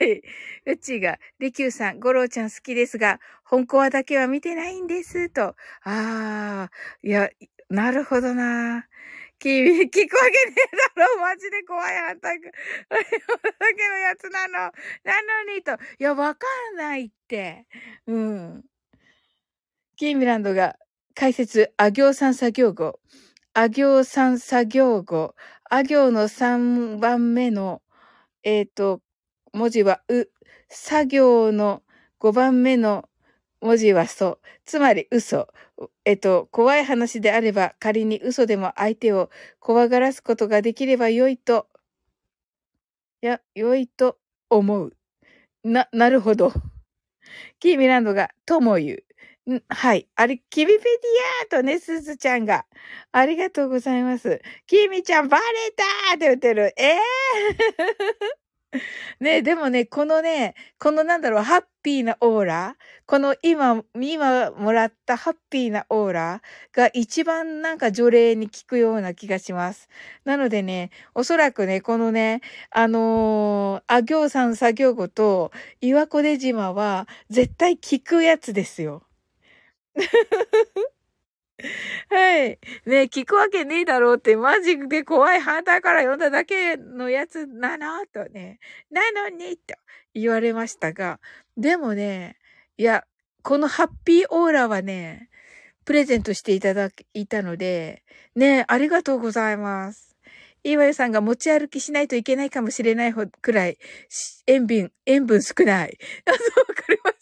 はい。うちが、りきゅうさん、ゴローちゃん好きですが、本コアだけは見てないんです。と。あー、いや、なるほどな。君、聞くわけねえだろマジで怖い反対。あれだけのやつなの。なのにと。いや、わかんないって。うん。キーミランドが解説、あ行三作業語。あ行三作業語。あ行の3番目の、えっ、ー、と、文字はう。作業の5番目の文字はそ。つまり嘘。えっと、怖い話であれば仮に嘘でも相手を怖がらすことができれば良いと、いや、良いと思う。な、なるほど。キーミランドが、とも言う。はい。あれ、キビペディアーとね、すずちゃんが。ありがとうございます。キーミちゃん、バレたーって言ってる。ええー ねでもね、このね、このなんだろう、ハッピーなオーラ、この今、今もらったハッピーなオーラが一番なんか除霊に効くような気がします。なのでね、おそらくね、このね、あのー、あ行さん作業後と岩子出島は絶対効くやつですよ。はい。ね聞くわけねえだろうって、マジで怖い反対から読んだだけのやつなの？とね、なのにと言われましたが、でもね、いや、このハッピーオーラはね、プレゼントしていただいたので、ね、ありがとうございます。岩井さんが持ち歩きしないといけないかもしれないくらい、塩分、塩分少ない。あ、そう、わかりま。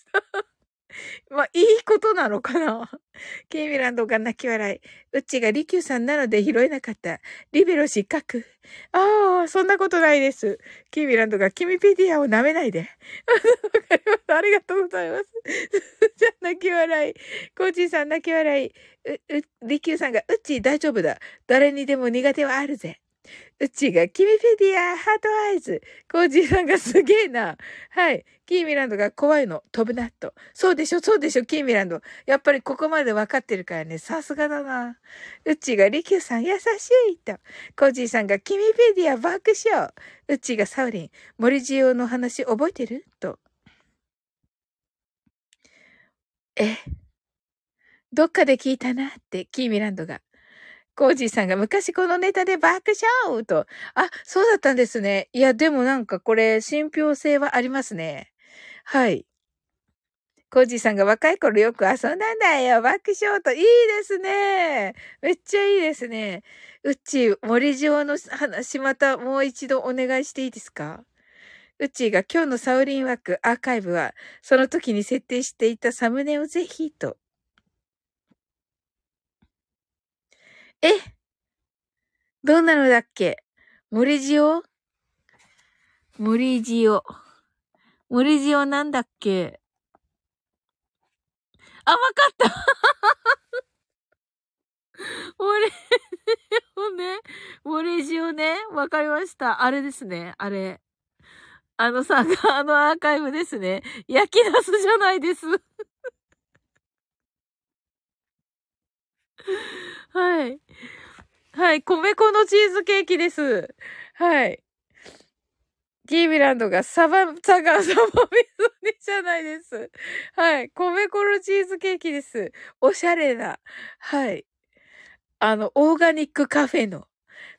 まあ、いいことなのかな ケイミランドが泣き笑い。うちがリキューさんなので拾えなかった。リベロ失格。ああ、そんなことないです。キーミランドがキミペディアを舐めないで。わかります。ありがとうございます。じゃあ、泣き笑い。コージーさん泣き笑い。う、う、リキューさんが、うち大丈夫だ。誰にでも苦手はあるぜ。うちが、キミペディア、ハートアイズ。コージーさんがすげえな。はい。キーミランドが怖いの、飛ぶなと。そうでしょ、そうでしょ、キーミランド。やっぱりここまで分かってるからね、さすがだな。うちが、リキューさん優しいと。コージーさんが、キミペディア爆笑。うちが、サウリン、森ジオの話覚えてる？と。え、どっかで聞いたなって、キーミランドが。コージーさんが昔このネタで爆笑と。あ、そうだったんですね。いや、でもなんかこれ、信憑性はありますね。はい。コージーさんが若い頃よく遊んだんだよ。爆笑と。いいですね。めっちゃいいですね。うっち、森城の話またもう一度お願いしていいですか？うちーが今日のサウリン枠アーカイブは、その時に設定していたサムネをぜひと。え？どんなのだっけ？森塩？森塩。森塩なんだっけ？あ、わかった 森塩ね。森塩ね。わかりました。あれですね。あれ。あのさ、あのアーカイブですね。焼き出すじゃないです。はい。はい、米粉のチーズケーキです。はい。キーミランドがサバ、サガ、サバ味噌煮じゃないです。はい。米粉のチーズケーキです。おしゃれな。はい。あの、オーガニックカフェの、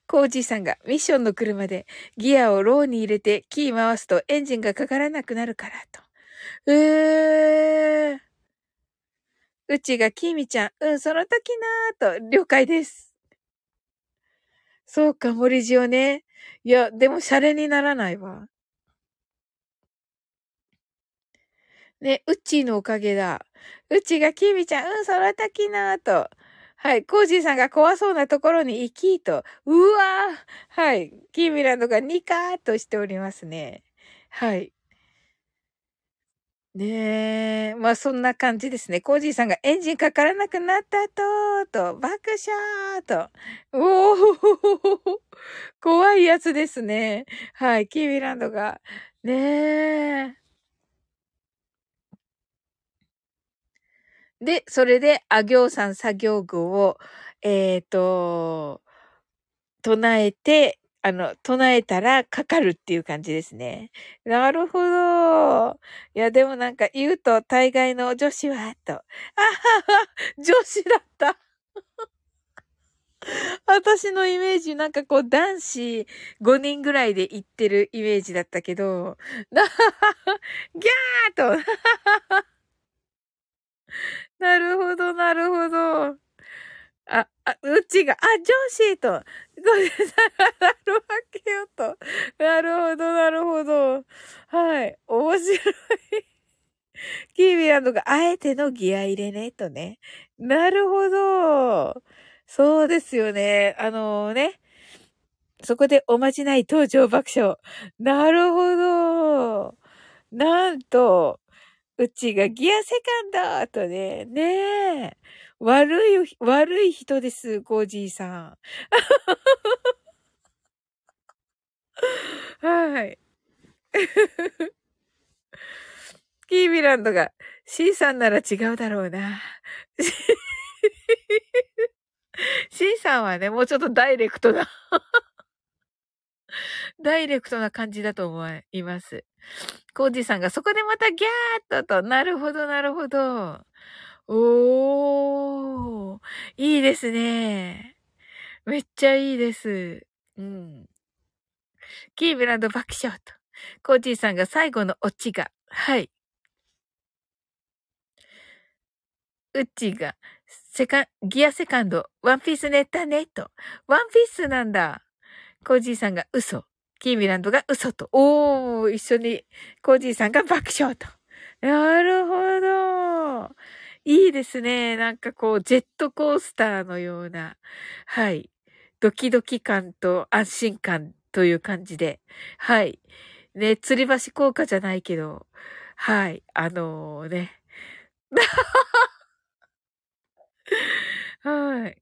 コージーさんがミッションの車でギアをローに入れてキー回すとエンジンがかからなくなるからと。えー。うちがきみちゃん、うん、その時なーと、了解です。そうか、森塩ね。いや、でも、シャレにならないわ。ね、うちのおかげだ。うちがきみちゃん、うん、その時なーと。はい。コージーさんが怖そうなところに行きと。うわーはい。キーミランドがニカーとしておりますね。はい。ねえ。まあそんな感じですね。コージーさんがエンジンかからなくなったと、と、爆笑と。おお 怖いやつですね。はい。キービランドが。ねえ。で、それで、あ行さん作業具を、えっ、と、唱えて、あの、唱えたらかかるっていう感じですね。なるほど。いや、でもなんか言うと大概の女子は、と。あはは、女子だった。私のイメージ、なんかこう、男子5人ぐらいで行ってるイメージだったけど、なはは、ギャーと。なるほど、なるほど。あ、あ、うちが、あ、上司と、ごめんなさい、なるわけよと。なるほど、なるほど。はい。面白い。キービランドがあえてのギア入れね、とね。なるほど。そうですよね。あのね。そこでおまじない登場爆笑。なるほど。なんと、うちがギアセカンドとね、ねえ。悪い、悪い人です、コージーさん。はい。キービランドが C さんなら違うだろうな。C さんはね、もうちょっとダイレクトなダイレクトな感じだと思います。コージーさんがそこでまたギャーっとと、なるほど、なるほど。おー、いいですね。めっちゃいいです。うん。キーブランド爆笑と。コージーさんが最後のオチが、はい。ウッチーが、セカン、ギアセカンド、ワンピースネッタネット。ワンピースなんだ。コージーさんが嘘。キーミランドが嘘と。おー、一緒に、コージーさんが爆笑と。なるほど。いいですね。なんかこう、ジェットコースターのような、はい。ドキドキ感と安心感という感じで、はい。ね、吊り橋効果じゃないけど、はい。あのー、ね。はい。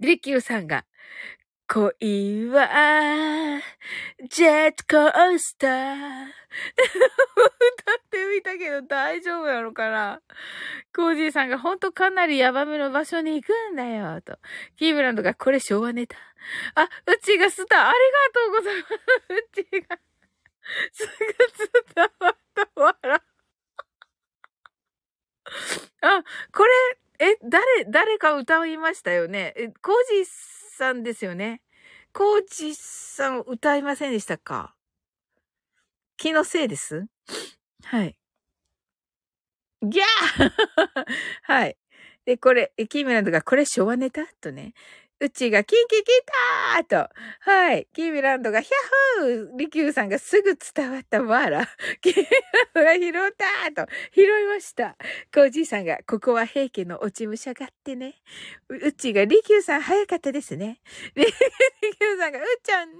リキューさんが、恋は、ジェットコースター。歌ってみたけど大丈夫なのかな？コージーさんがほんとかなりヤバめの場所に行くんだよ、と。キーブランドがこれ昭和ネタ。あ、うちがスター、ありがとうございます。うちが、すぐ伝わったわら。あ、これ、え、誰、誰か歌いましたよね？え、コージーさんですよね。コーチさん歌いませんでしたか？気のせいです？はい。ギャー はい。で、これ、キーミランドが、これ昭和ネタ？とね。うちがキンキキターと、はい。キーミランドがヒャッホーリキューさんがすぐ伝わったわら。キーミランドが拾ったと、拾いました。コージーさんが、ここは平家の落ち武者がってね。うちがリキューさん早かったですね。リキューさんが、うっちゃんね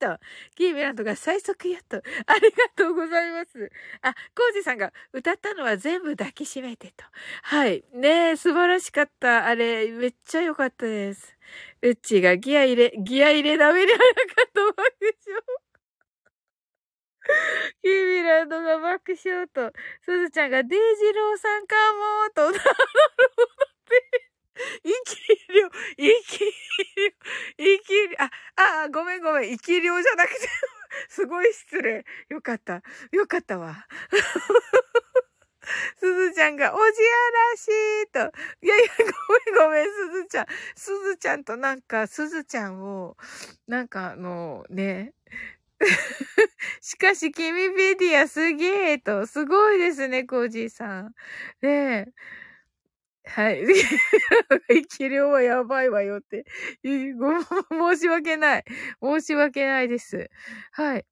ーと、キーミランドが最速やと、ありがとうございます。あ、コージーさんが歌ったのは全部抱きしめてと。はい。ねえ、素晴らしかった。あれ、めっちゃ良かったです。うっちがギア入れ、ギア入れダメではなかった爆笑。キーミランドが爆笑と、すずちゃんがデイジローさんかもーと、なるほどって。生き量、生き量、生き量、あ、あ、ごめんごめん、生き量じゃなくて、すごい失礼。よかった。よかったわ。すずちゃんが、おじやらしいと。いやいや、ごめんごめん、すずちゃん。すずちゃんとなんか、すずちゃんを、なんかあの、ね。しかし、君ビディアすげえと。すごいですね、コージーさん。ねえ。はい。生き量はやばいわよって。ご、申し訳ない。申し訳ないです。はい。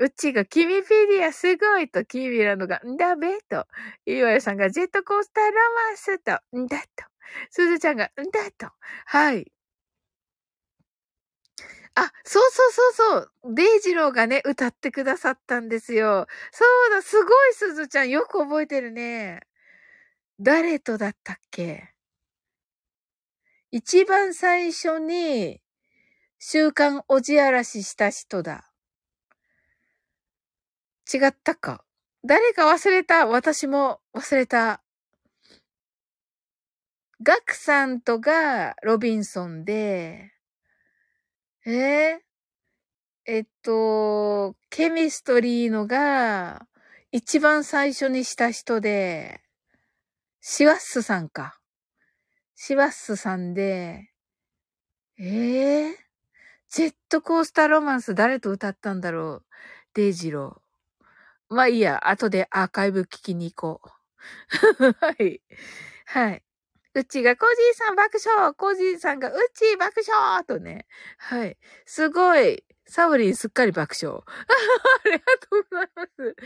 うちが、キミフィディアすごいと、キービランドが、んだべと、イワヤさんが、ジェットコースターロマンスと、んだと、すずちゃんが、んだと、はい。あ、そうそうそうそう。デイジローがね、歌ってくださったんですよ。そうだ、すごいすずちゃん、よく覚えてるね。誰とだったっけ？一番最初に、週刊おじあらしした人だ。違ったか。誰か忘れた？私も忘れた。ガクさんとがロビンソンで、えー、えっと、ケミストリーのが、一番最初にした人で、シワッスさんか。シワッスさんで、ええー、ジェットコースターロマンス誰と歌ったんだろう？デイジロー。まあいいや、後でアーカイブ聞きに行こう。はい。はい。うちがコージーさん爆笑コージーさんがうち爆笑とね。はい。すごい。サウリンすっかり爆笑。ありがとうございます。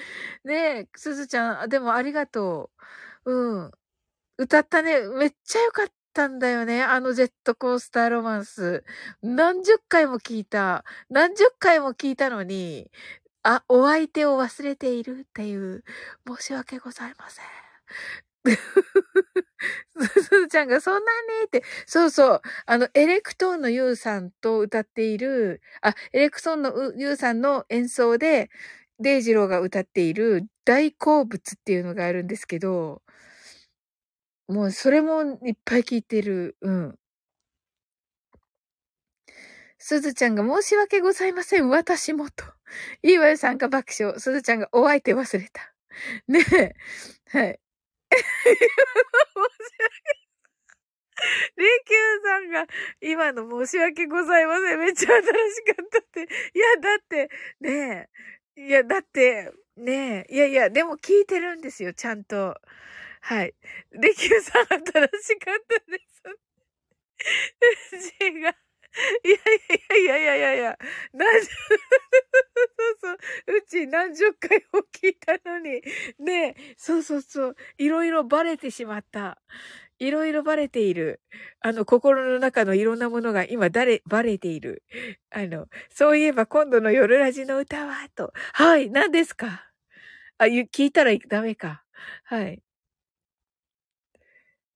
ねえ、すずちゃん、でもありがとう。うん。歌ったね。めっちゃよかったんだよね。あのジェットコースターロマンス。何十回も聞いた。何十回も聞いたのに、あ、お相手を忘れているっていう、申し訳ございません。すずちゃんがそんなにって、そうそう、あの、エレクトーンのユウさんと歌っている、あ、エレクトーンのユウさんの演奏で、デイジローが歌っている大好物っていうのがあるんですけど、もうそれもいっぱい聞いてる。うん。すずちゃんが申し訳ございません。私もと。いいわよさんが爆笑。すずちゃんがお相手忘れた。ねえ。はい。レキューさんが、今の申し訳ございません。めっちゃ新しかったって。いや、だって、ねえ。いや、だって、ねえ。いやいや、でも聞いてるんですよ、ちゃんと。はい。レキューさん新しかったです。違 う。いやいやいやいやいやいや、何十、そうそう、うち何十回も聞いたのに、ねえ、そうそうそう、いろいろバレてしまった。いろいろバレている。あの、心の中のいろんなものが今誰、バレている。あの、そういえば今度の夜ラジの歌は、と。はい、何ですか？あ、聞いたらダメか。はい。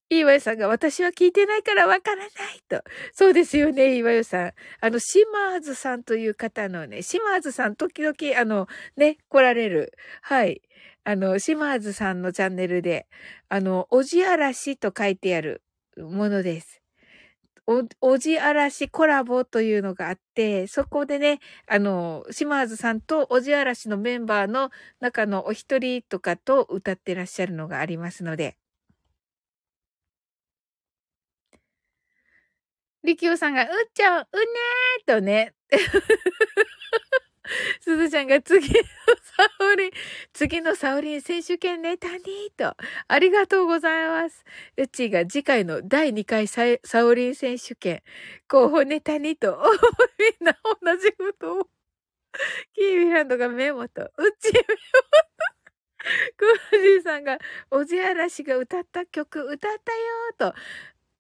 いいわよさんが、私は聞いてないからわからないと。そうですよね、いいわよさん。あの、シマーズさんという方のね、シマーズさん時々、あの、ね、来られる。はい。あの、シマーズさんのチャンネルで、あの、おじあらしと書いてあるものです。お、おじあらしコラボというのがあって、そこでね、あの、島津さんとおじあらしのメンバーの中のお一人とかと歌ってらっしゃるのがありますので、りきおさんが、うっちゃん、うねーとね。すずちゃんが次のサオリン、次のサオリン選手権ネタにと。ありがとうございます。うちが次回の第2回サオリン選手権候補ネタにと。みんな同じことを。キービランドがメモと。うちメモと。クージーさんが、おじあらしが歌った曲歌ったよと。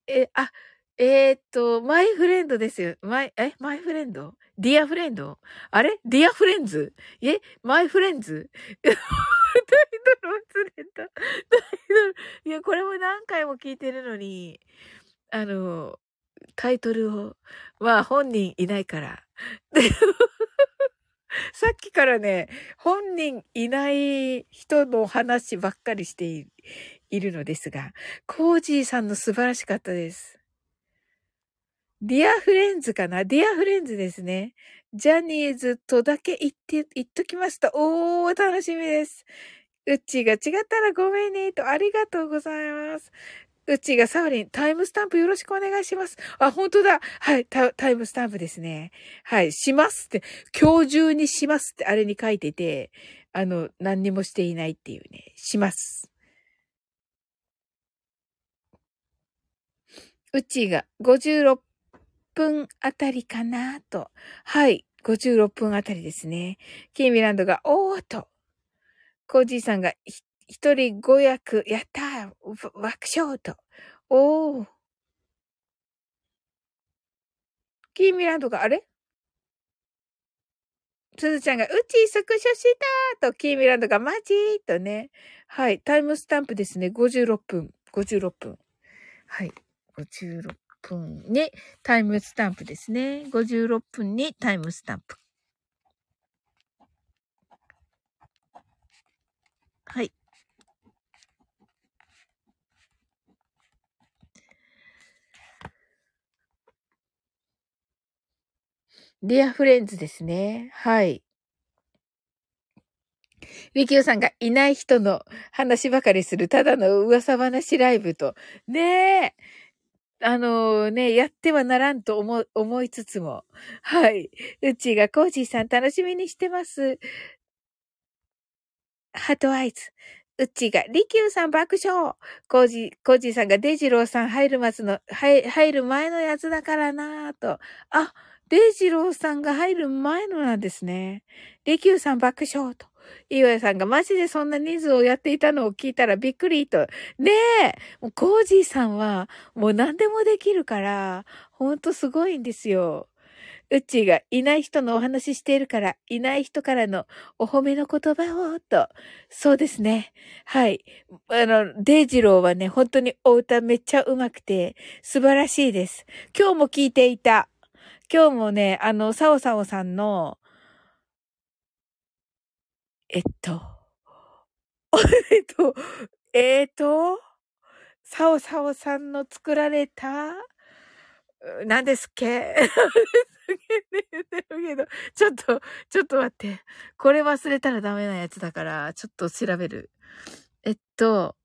え、あ、えー、っと、マイフレンドですよ。マイ、え？マイフレンド？ディアフレンド？あれ？ディアフレンズ？え？マイフレンズ？タイトル忘れた。タイトル。いや、これも何回も聞いてるのに、あの、タイトルを、まあ本人いないから。さっきからね、本人いない人の話ばっかりしているのですが、コージーさんの素晴らしかったです。ディアフレンズかな？ディアフレンズですね。ジャニーズとだけ言って、言っときました。おー、楽しみです。うちが違ったらごめんね、と、ありがとうございます。うちがサウリン、タイムスタンプよろしくお願いします。あ、本当だ。はい、タタイムスタンプですね。はい、しますって、今日中にしますってあれに書いてて、あの、何にもしていないっていうね、します。うちが56分あたりかなと。はい。56分あたりですね。キーミランドが、おーと。コージーさんが、一人五役、やったー爆笑と。おー。キーミランドが、あれ？すずちゃんが、うちスクショしたーと、キーミランドが、マジーとね。はい。タイムスタンプですね。56分。56分。はい。56分にタイムスタンプですね。56分にタイムスタンプ。はい。ディアフレンズですね。はい。リキューさんがいない人の話ばかりするただの噂話ライブと。ねえ。あのね、やってはならんと思、思いつつも。はい。うちがコージーさん楽しみにしてます。ハートアイズ。うちが、リキューさん爆笑。コージー、コージーさんがデジローさん入るまつの、入る前のやつだからなぁと。あ、デジローさんが入る前のなんですね。リキューさん爆笑と。岩屋さんがマジでそんな人数をやっていたのを聞いたらびっくりと。ねえもうコージーさんはもう何でもできるから、ほんとすごいんですよ。うっちーがいない人のお話ししているから、いない人からのお褒めの言葉を、と。そうですね。はい。あの、デイジローはね、本当にお歌めっちゃ上手くて、素晴らしいです。今日も聞いていた。今日もね、あの、サオサオさんの、えっと、えっと、えっと、サオサオさんの作られた、何ですっけ？言ってるけど、ちょっと、ちょっと待って。これ忘れたらダメなやつだから、ちょっと調べる。えっと、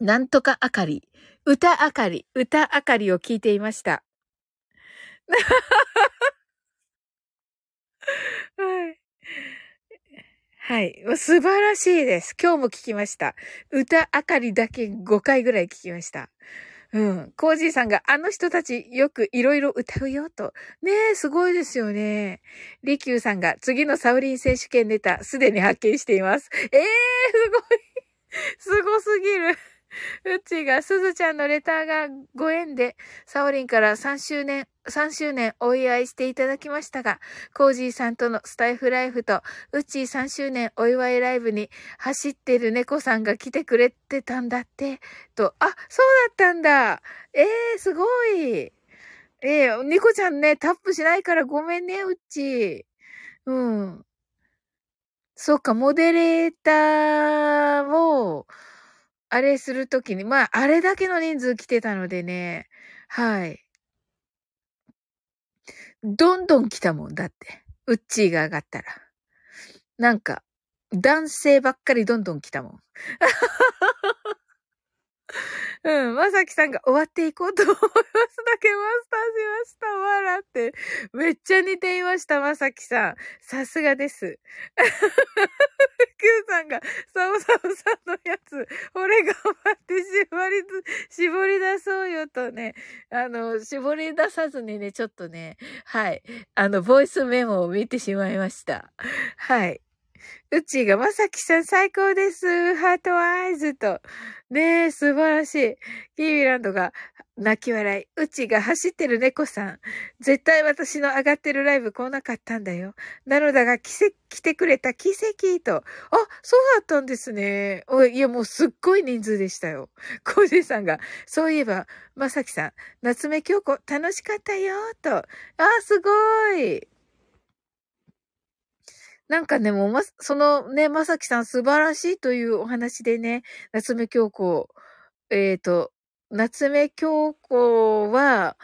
なんとかあかり。歌あかり。歌あかりを聞いていました。はい。はい。素晴らしいです。今日も聞きました。歌あかりだけ5回ぐらい聞きました。うん。コージーさんがあの人たちよくいろいろ歌うよと。ねえ、すごいですよね。リキューさんが次のサウリン選手権ネタすでに発見しています。ええー、すごい。すごすぎる。うちが、すずちゃんのレターがご縁で、サオリンから3周年、3周年お祝いしていただきましたが、コージーさんとのスタイフライフと、うち3周年お祝いライブに走ってる猫さんが来てくれてたんだって、と、あ、そうだったんだええー、すごいええー、猫ちゃんね、タップしないからごめんね、うち。うん。そうか、モデレーターを、あれするときに、まあ、あれだけの人数来てたのでね、はい。どんどん来たもんだって。うっちーが上がったら。なんか、男性ばっかりどんどん来たもん。うん、まさきさんが終わっていこうと思いますだけマスターしました。笑って。めっちゃ似ていました、まさきさん。さすがです。キューさんが、サオサオさんのやつ、俺頑張って絞り、絞り出そうよとね、あの、絞り出さずにね、ちょっとね、はい、あの、ボイスメモを見てしまいました。はい。うちがまさきさん最高です。ハートアイズと。ねえ、素晴らしい。キービランドが泣き笑い。うちが走ってる猫さん。絶対私の上がってるライブ来なかったんだよ。なのだが、奇跡、来てくれた奇跡と。あ、そうだったんですね。おいや、もうすっごい人数でしたよ。コージーさんが、そういえば、まさきさん、夏目京子楽しかったよ、と。あ、すごい。なんかね、もうま、そのね、まさきさん素晴らしいというお話でね、夏目京子、えっ、ー、と、夏目京子は、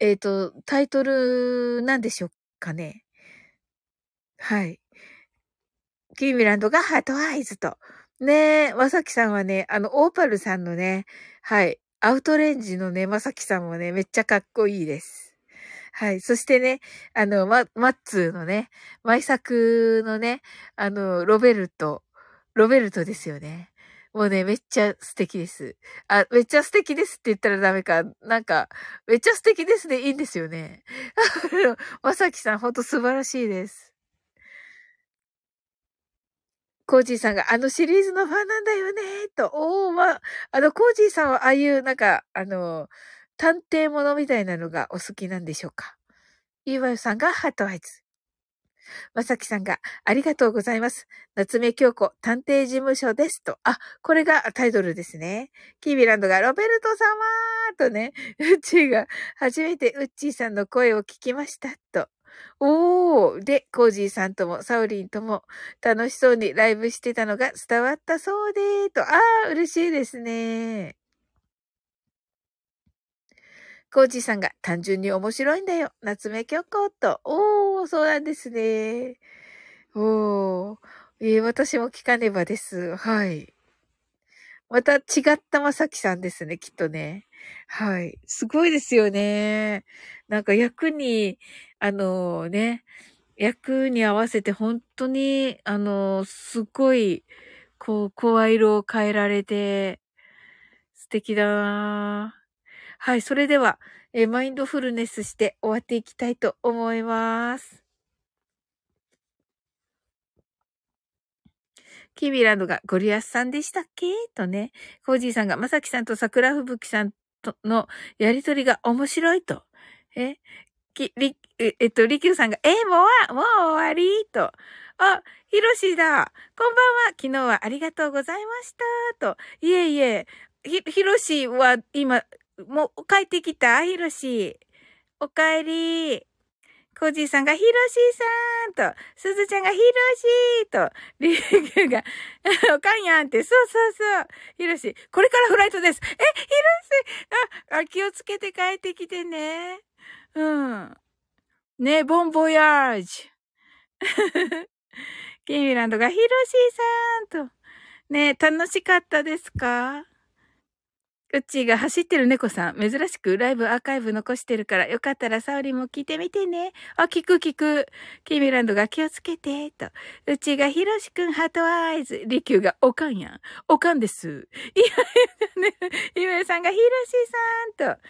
えっ、ー、と、タイトルなんでしょうかね。はい。キーミランドがハートアイズと。ねえ、まさきさんはね、あの、オーパルさんのね、はい、アウトレンジのね、まさきさんもね、めっちゃかっこいいです。はい。そしてね、あの、ま、マッツーのね、舞作のね、あの、ロベルト、ロベルトですよね。もうね、めっちゃ素敵です。あ、めっちゃ素敵ですって言ったらダメか。なんか、めっちゃ素敵ですでいいんですよね。まさきさん、ほんと素晴らしいです。コージーさんがあのシリーズのファンなんだよね、と。おー、ま、あの、コージーさんはああいう、なんか、あの、探偵物みたいなのがお好きなんでしょうか？ゆうわよさんが heart eyes。まさきさんが、ありがとうございます。夏目京子探偵事務所です。と。あ、これがタイトルですね。キービランドが、ロベルト様とね、ウッチーが、初めてウッチーさんの声を聞きました。と。おー。で、コージーさんとも、サウリンとも、楽しそうにライブしてたのが伝わったそうで、と。あー、嬉しいですね。コージさんが単純に面白いんだよ。夏目京子と。おー、そうなんですね。おー。えー、私も聞かねばです。はい。また違ったまさきさんですね、きっとね。はい。すごいですよね。なんか役に、あのね、役に合わせて本当に、あの、すごい、こう、声色を変えられて、素敵だなはい、それでは、えマインドフルネスして終わっていきたいと思います。キビランドがゴリアスさんでしたっけ？とね、コージーさんがまさきさんと桜吹雪さんとのやりとりが面白いと。え？き、り、ええっと、りきゅうさんが、えもう、もう終わり？と。あ、ひろしだ。こんばんは。昨日はありがとうございました。と。いえいえ、ひ、ひろしは今、もう帰ってきたひろし。おかえり。コージーさんがひろしさんと、すずちゃんがひろしと、りゅうぎゅうが、おかんやんって、そうそうそう。ひろし、これからフライトです。え、ひろしあ、気をつけて帰ってきてね。うん。ね、ボンボヤージュ。キーミランドがヒロシーさんと。ね、楽しかったですか？うちが走ってる猫さん、珍しくライブアーカイブ残してるから、よかったらサオリも聞いてみてね。あ、聞く聞く。キミランドが気をつけて、と。うちがヒロシくんハートアイズ。リキューがおかんやん。おかんです。いや、ね、イメさんがヒロシさん、と。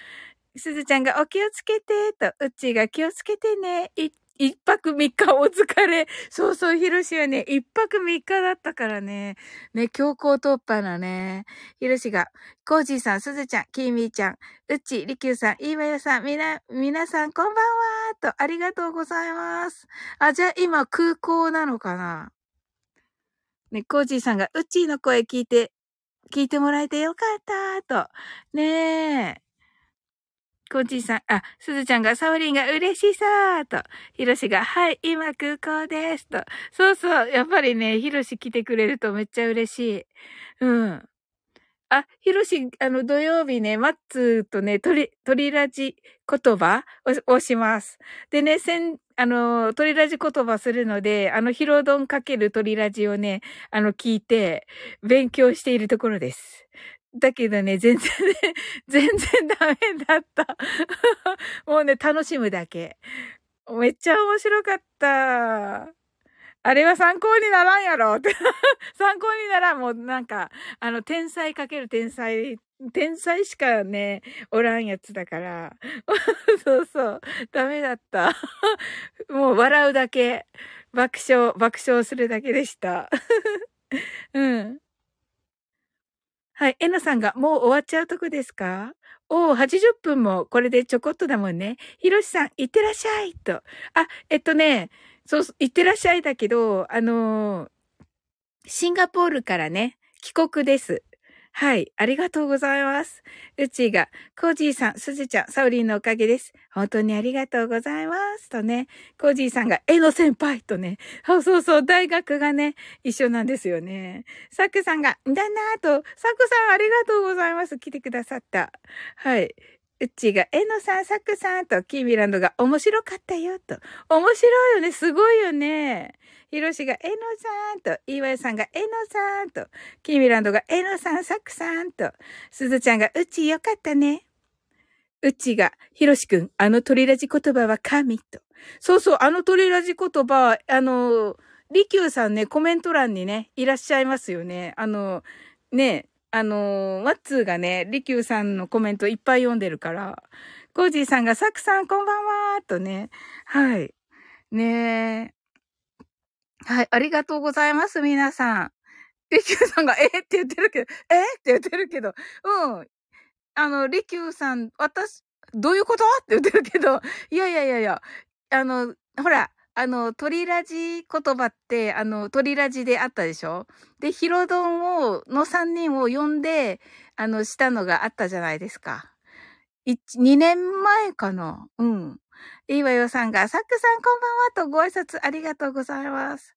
すずちゃんがお気をつけて、と。うちが気をつけてね。い一泊三日お疲れ。そうそう、ひろしはね、一泊三日だったからね。ね、強行突破なね。ひろしが、コージーさん、すずちゃん、きーみーちゃん、うっち、りきゅうさん、いいわよさん、みな、みなさん、こんばんはと、ありがとうございます。あ、じゃあ今空港なのかな？ね、コージーさんが、うっちーの声聞いて、聞いてもらえてよかったと。ねえ。コージーさん、あ、すずちゃんが、サオリンが嬉しさーと、ヒロシが、はい、今空港ですと。そうそう、やっぱりね、ヒロシ来てくれるとめっちゃ嬉しい。うん。あ、ヒロシ、あの、土曜日ね、マッツーとね、鳥、鳥ラジ言葉をします。でね、せん、あの、鳥ラジ言葉するので、あの、ヒロドンかける鳥ラジをね、あの、聞いて、勉強しているところです。だけどね、全然ね、全然ダメだった。もうね、楽しむだけ。めっちゃ面白かった。あれは参考にならんやろ。参考にならん。もうなんか、あの、天才かける天才、天才しかね、おらんやつだから。そうそう。ダメだった。もう笑うだけ。爆笑、爆笑するだけでした。うん。はい。えなさんが、もう終わっちゃうとこですか？おお、80分もこれでちょこっとだもんね。ひろしさん、いってらっしゃいと。あ、えっとね、そう、いってらっしゃいだけど、あのー、シンガポールからね、帰国です。はい。ありがとうございます。うちが、コージーさん、すずちゃん、サウリンのおかげです。本当にありがとうございます。とね、コージーさんが、えの先輩とね、そうそうそう、大学がね、一緒なんですよね。サクさんが、だなぁと、サクさんありがとうございます。来てくださった。はい。うちが、えのさん、サクさんと、キーミランドが面白かったよと。面白いよね。すごいよね。ひろしが、えのさんと、いわさんが、えのさんと、キーミランドが、えのさん、サクさんと、すずちゃんが、うちよかったね。うちが、ひろしくん、あの鳥ラジ言葉は神と。そうそう、あの鳥ラジ言葉、あの、りきゅうさんね、コメント欄にね、いらっしゃいますよね。あの、ね、あの、ワッツーがね、りきゅうさんのコメントいっぱい読んでるから、コージーさんが、サクさんこんばんはとね、はい。ねえはい、ありがとうございます、皆さん。りきゅうさんが、え？って言ってるけど、え？って言ってるけど、うん。あの、りきゅうさん、私、どういうこと？って言ってるけど、いやいやいやいや、あの、ほら、あの、鳥ラジ言葉って、あの、鳥ラジであったでしょ？で、ヒロドンを、の3人を呼んで、あの、したのがあったじゃないですか。2年前かな？うん。いいわよさんが、サックさんこんばんはとご挨拶ありがとうございます。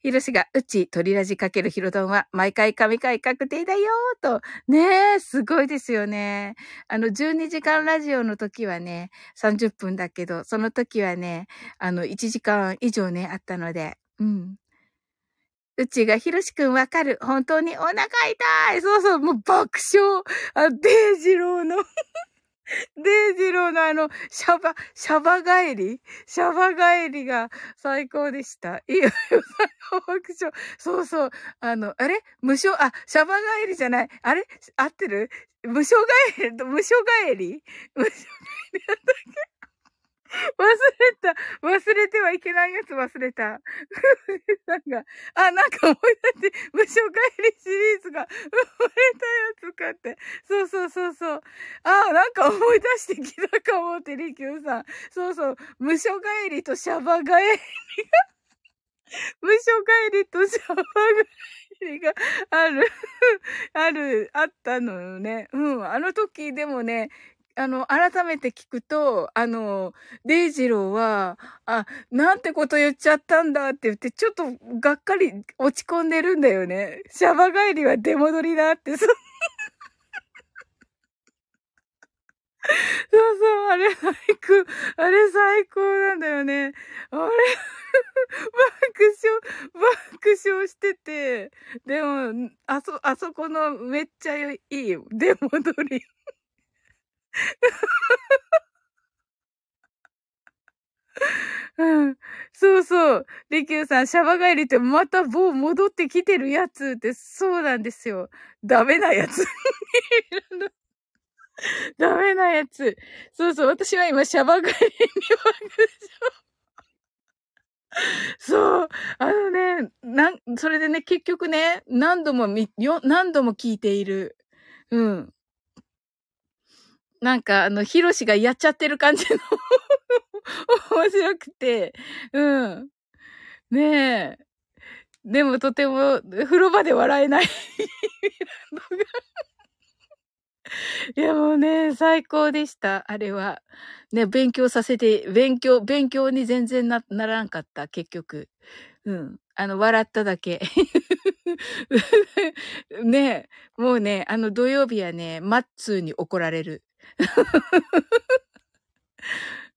ひろしが、うち、鳥ラジかけるひろどんは、毎回神回確定だよと。ねえ、すごいですよね。あの、12時間ラジオの時はね、30分だけど、その時はね、あの、1時間以上ね、あったので、うん。うちが、ひろしくんわかる。本当にお腹痛い。そうそう、もう爆笑。あ、デイジローのデイジローのあの、シャバ、シャバ帰り？シャバ帰りが最高でした。いいよ、爆笑。そうそう。あの、あれ？無償、あ、シャバ帰りじゃない。あれ？合ってる？無償帰り、無償帰り？無償帰り？だったっけ？忘れた。忘れてはいけないやつ忘れた。なんか、あ、なんか思い出して、無償帰りシリーズが 生まれたやつかって。そうそうそうそう。あ、なんか思い出してきたかもって、リキューさん。そうそう。無償帰りとシャバ帰りが 無償帰りとシャバ帰りがあるある、あったのよね。うん。あの時でもね、あの、改めて聞くと、あの、デイジローは、あ、なんてこと言っちゃったんだって言って、ちょっとがっかり落ち込んでるんだよね。シャバ帰りは出戻りだって、そそうそう、あれ最高、あれ最高なんだよね。あれ爆笑、爆笑してて、でも、あそ、あそこのめっちゃいい。出戻り。うん。そうそう。リキューさん、シャバ帰りってまた棒戻ってきてるやつって、そうなんですよ。ダメなやつ。ダメなやつ。そうそう。私は今、シャバ帰りに爆笑。そう。あのね、なん、それでね、結局ね、何度もみ、よ、何度も聞いている。うん。なんか、あの、ヒロシがやっちゃってる感じの 面白くて、うん。ねえ。でもとても、風呂場で笑えないいや、もうね、最高でした、あれは。ね、勉強させて、勉強、勉強に全然な、ならんかった、結局。うん。あの、笑っただけ。ねもうね、あの土曜日はね、マッツーに怒られる。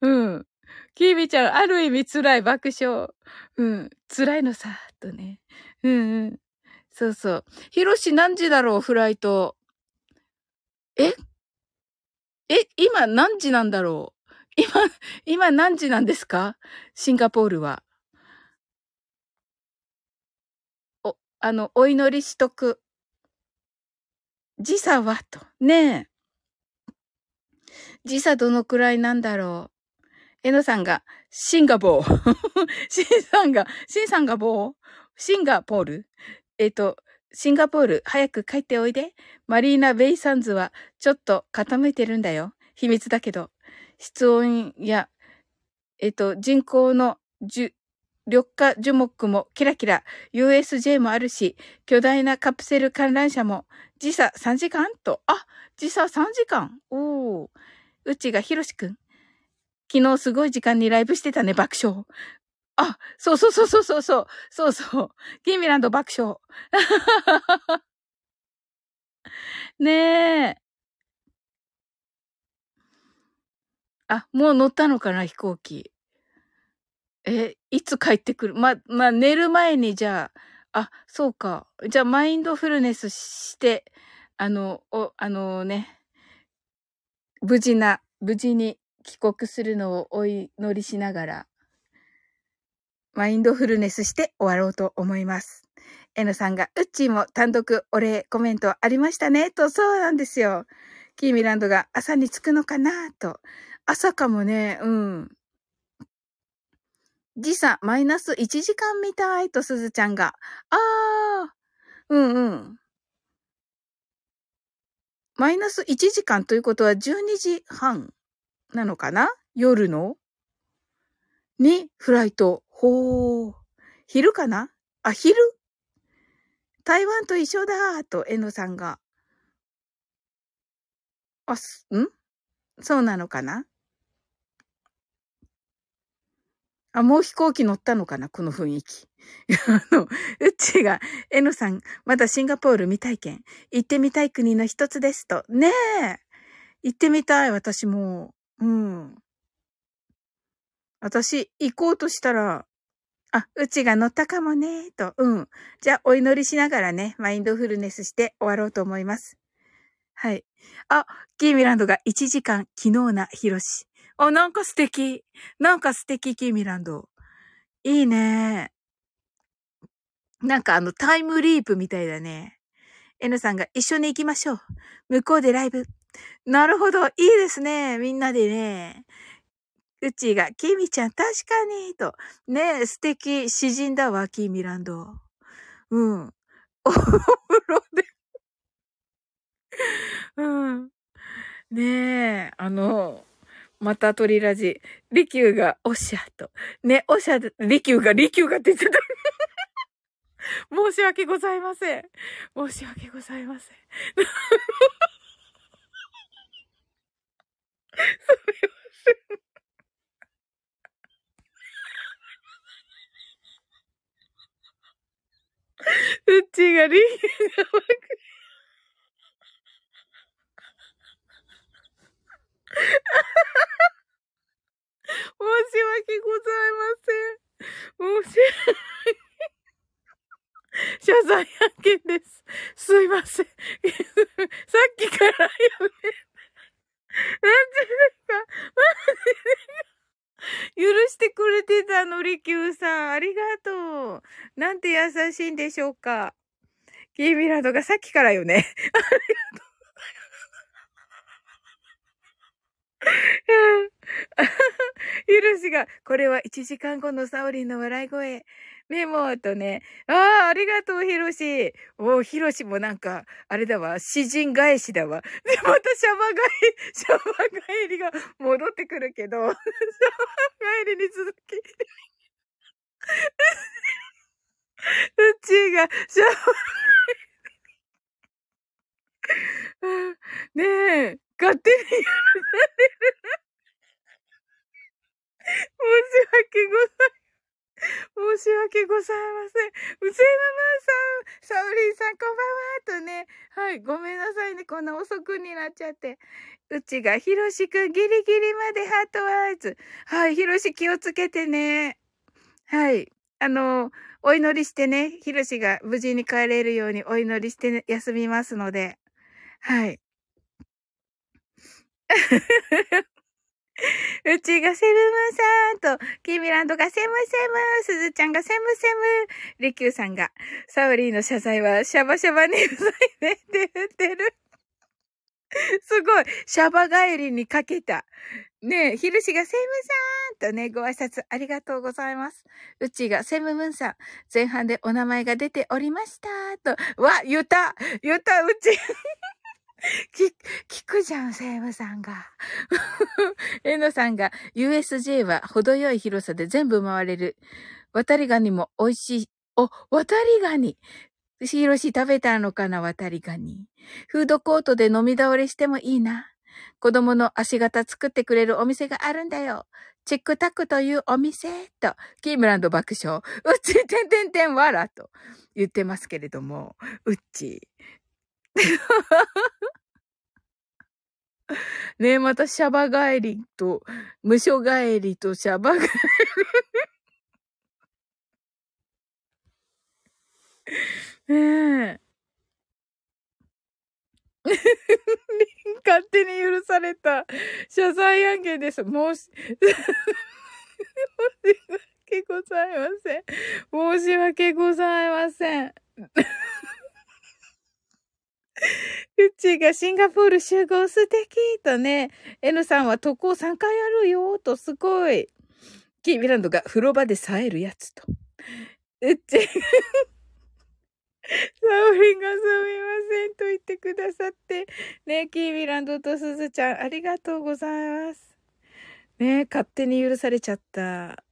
うん。キービちゃん、ある意味辛い爆笑。うん。辛いのさ、とね。うんうん。そうそう。ヒロシ何時だろう、フライト。え？え、今何時なんだろう？今、今何時なんですか？シンガポールは。お、あの、お祈りしとく。時差はと。ねえ。時差どのくらいなんだろう。えのさんが、シンガポー。シンさんが、シンさんがボーシンガポール？えっ、ー、と、シンガポール、早く帰っておいで。マリーナ・ベイ・サンズは、ちょっと固めてるんだよ。秘密だけど。室温や、えっ、ー、と、人口のじゅ、緑化樹木もキラキラ、USJ もあるし、巨大なカプセル観覧車も、時差3時間？と、あ、時差3時間？おー。うちがひろしくん。昨日すごい時間にライブしてたね、爆笑。あ、そうそうそうそうそうそう。そうそう。キーミランド爆笑。ねえ。あ、もう乗ったのかな、飛行機。え、いつ帰ってくる？ま、ま寝る前にじゃあ、あ、そうか。じゃあ、マインドフルネスして、あの、お、あのね、無事な、無事に帰国するのをお祈りしながら、マインドフルネスして終わろうと思います。N さんが、うっちーも単独お礼コメントありましたねと、そうなんですよ。キーミランドが朝に着くのかなと。朝かもね、うん。時差マイナス1時間みたいとすずちゃんが。あー、うんうん。マイナス1時間ということは12時半なのかな？夜の？にフライト。ほー。昼かな？あ、昼台湾と一緒だと、えのさんが。あ、す、ん？そうなのかな？あ、もう飛行機乗ったのかなこの雰囲気。あの、うっちが、えのさん、まだシンガポール未体験。行ってみたい国の一つですと。ねえ。行ってみたい、私も。うん。私、行こうとしたら、あ、うちが乗ったかもね、と。うん。じゃあ、お祈りしながらね、マインドフルネスして終わろうと思います。はい。あ、キーミランドが1時間、昨日な、ひろし。あ、なんか素敵。なんか素敵、キーミランド。いいね。なんかあの、タイムリープみたいだね。N さんが一緒に行きましょう。向こうでライブ。なるほど。いいですね。みんなでね。うちが、キミちゃん、確かに、と。ね、素敵。詩人だわ、キーミランド。うん。お風呂でうん。ねえ、あの、また鳥ラジ。リキューがおっしゃと。ね、おっしゃ、リキューが、リキューがって言ってた。申し訳ございません。申し訳ございません。すみません。うちがリンが申し訳ございません。申し訳。謝罪案件です。すいません。さっきからやめ。なん。でですか許してくれてたの、りきゅうさん。ありがとう。なん。て優しいん。でしょうか。キーミランドがさっきからよね。ありがとう。ゆるしが、これは1時間後のサオリンの笑い声。メモとね。ああ、ありがとう、ヒロシ。おヒロシもなんか、あれだわ、詩人返しだわ。で、またシャバ返、シャバ帰りが戻ってくるけど、シャバ帰りに続き。うちが、シャバ ねえ、勝手にやらされる。申し訳ございません。申し訳ございません。うせままさん、サウリンさんこんばんはとね。はい、ごめんなさいね。こんな遅くになっちゃって。うちが、ひろしくんギリギリまでハートワイズ。はい、ひろし気をつけてね。はい。あの、お祈りしてね、ひろしが無事に帰れるようにお祈りして、ね、休みますので。はい。うちがセムムさんと、キミランドがセムセム、すずちゃんがセムセム、リキューさんが、サウリーの謝罪はシャバシャバにうざいねって言ってる。すごい。シャバ帰りにかけた。ねえ、ヒルシがセムさんとね、ご挨拶ありがとうございます。うちがセムムンさん、前半でお名前が出ておりました。と、わ、言った、言った、うち。聞、聞くじゃん、セイムさんが。エノさんが、USJ は程よい広さで全部回れる。渡りガニも美味しい。お、渡りガニ。ヒロシ食べたのかな、渡りガニ。フードコートで飲み倒れしてもいいな。子供の足型作ってくれるお店があるんだよ。チックタックというお店と、キームランド爆笑。うっち、てんてんてんわらと言ってますけれども、うっち。ねえ、またシャバ帰りと、無所帰りとシャバ帰り。ねえ。勝手に許された謝罪案件です。申し、申し訳ございません。申し訳ございません。うちがシンガポール集合素敵とね、N さんは渡航3回あるよとすごい。キーミランドが風呂場で冴えるやつと。うち、サオリンがすみませんと言ってくださって。ね、キーミランドとすずちゃんありがとうございます。ね、勝手に許されちゃった。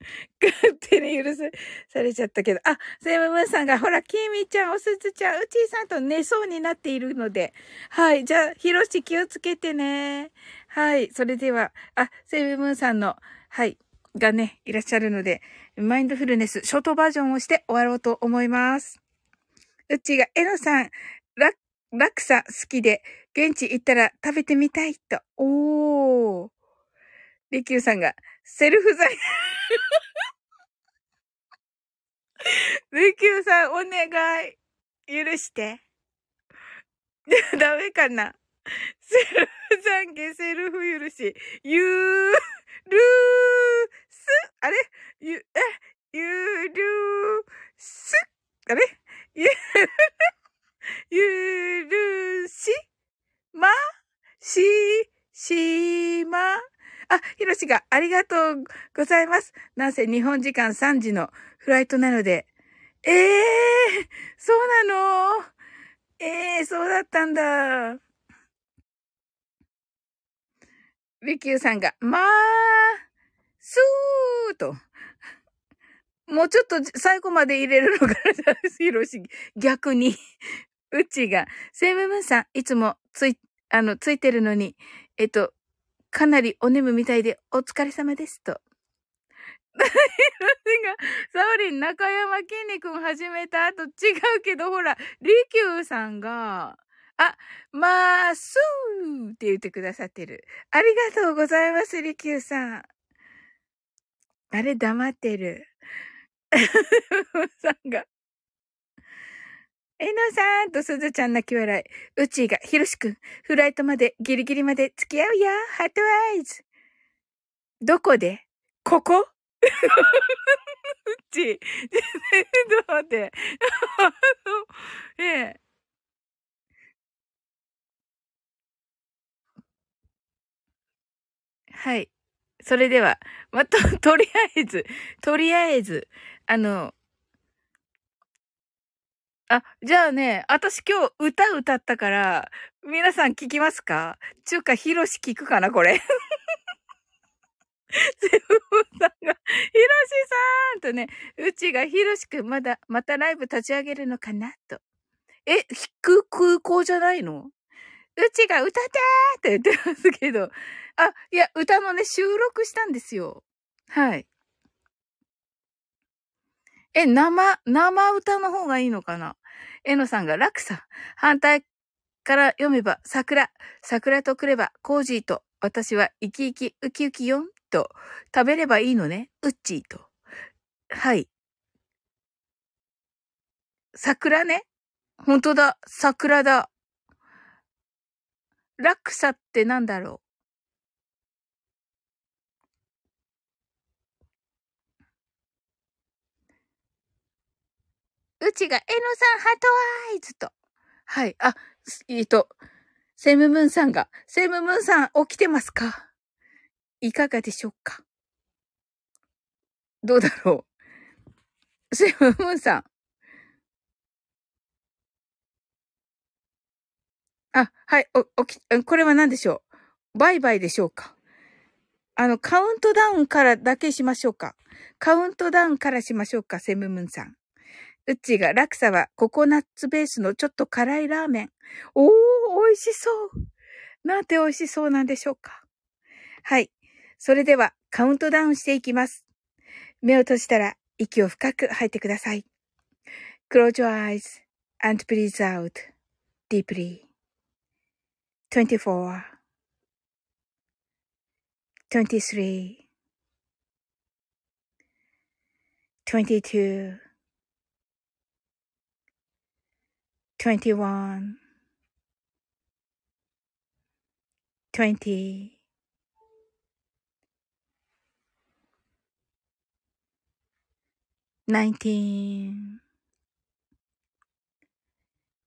勝手に許されちゃったけど。あ、セイムムーンさんが、ほら、キミちゃん、おすずちゃん、うちーさんと寝そうになっているので。はい。じゃあ、ひろし気をつけてね。はい。それでは、あ、セイムムーンさんの、はい。がね、いらっしゃるので、マインドフルネス、ショートバージョンをして終わろうと思います。うちが、エロさん、ラ、ラクサ好きで、現地行ったら食べてみたいと。おー。リキューさんが、セルフ剤。リキューさん、お願い。許して。ダメかなセルフ懺悔、セルフ許し。ゆー、るー、す、あれ？ゆ、え、ゆーるー、す、あれ？ゆ、ゆるし、ま、し、しま？あ、ひろしがありがとうございます。なんせ日本時間3時のフライトなので。ええー、そうなの？ええー、そうだったんだ。リキューさんが、まあ、すーと。もうちょっと最後まで入れるのかな、ヒロシ。逆に。うちが、セイムムーンさん、いつもつい、あの、ついてるのに、えっと、かなりお眠みたいで、お疲れ様ですと。ヒロシが、サオリン、中山きんに君始めた後違うけど、ほら、リキューさんが、あ、まあ、すーって言ってくださってる。ありがとうございます、リキューさん。あれ、黙ってる。さんが。えのさんとすずちゃん泣き笑い。うちが、ひろしくん、フライトまでギリギリまで付き合うよ。ハートアイズ。どこで？ここ？うちー。ちょっと待って。あの、ええ。はい。それでは、まと、とりあえず、とりあえず、あの、あ、じゃあね、私今日歌歌ったから、皆さん聞きますか？ちゅうか、ひろし聞くかなこれ。セブンさんが、ひろしさんとね、うちがひろしくんまだ、またライブ立ち上げるのかなと。え、空空港じゃないの？うちが歌ってーって言ってますけど。あ、いや、歌のね、収録したんですよ。はい。え、生、生歌の方がいいのかな？えのさんが落差。反対から読めば、桜。桜とくれば、コージーと。私は生き生きウキウキよんと。食べればいいのね。うっちーと。はい。桜ね。本当だ。桜だ。落差ってなんだろう？うちが、えのさん、ハートアイズと。はい。あ、えっと、セムムーンさんが、セムムーンさん、起きてますか？いかがでしょうか？どうだろう？セムムーンさん。あ、はい、お、起き、これは何でしょう？バイバイでしょうか？あの、カウントダウンからだけしましょうか？カウントダウンからしましょうか？セムムンさん。うっちーが、ラクサはココナッツベースのちょっと辛いラーメン。おー、美味しそう。なんて美味しそうなんでしょうか。はい。それでは、カウントダウンしていきます。目を閉じたら、息を深く吐いてください。Close your eyes and breathe out deeply. 24 23 22 21 20 19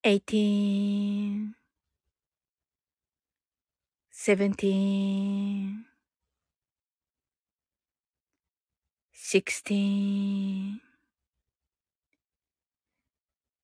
18 17 16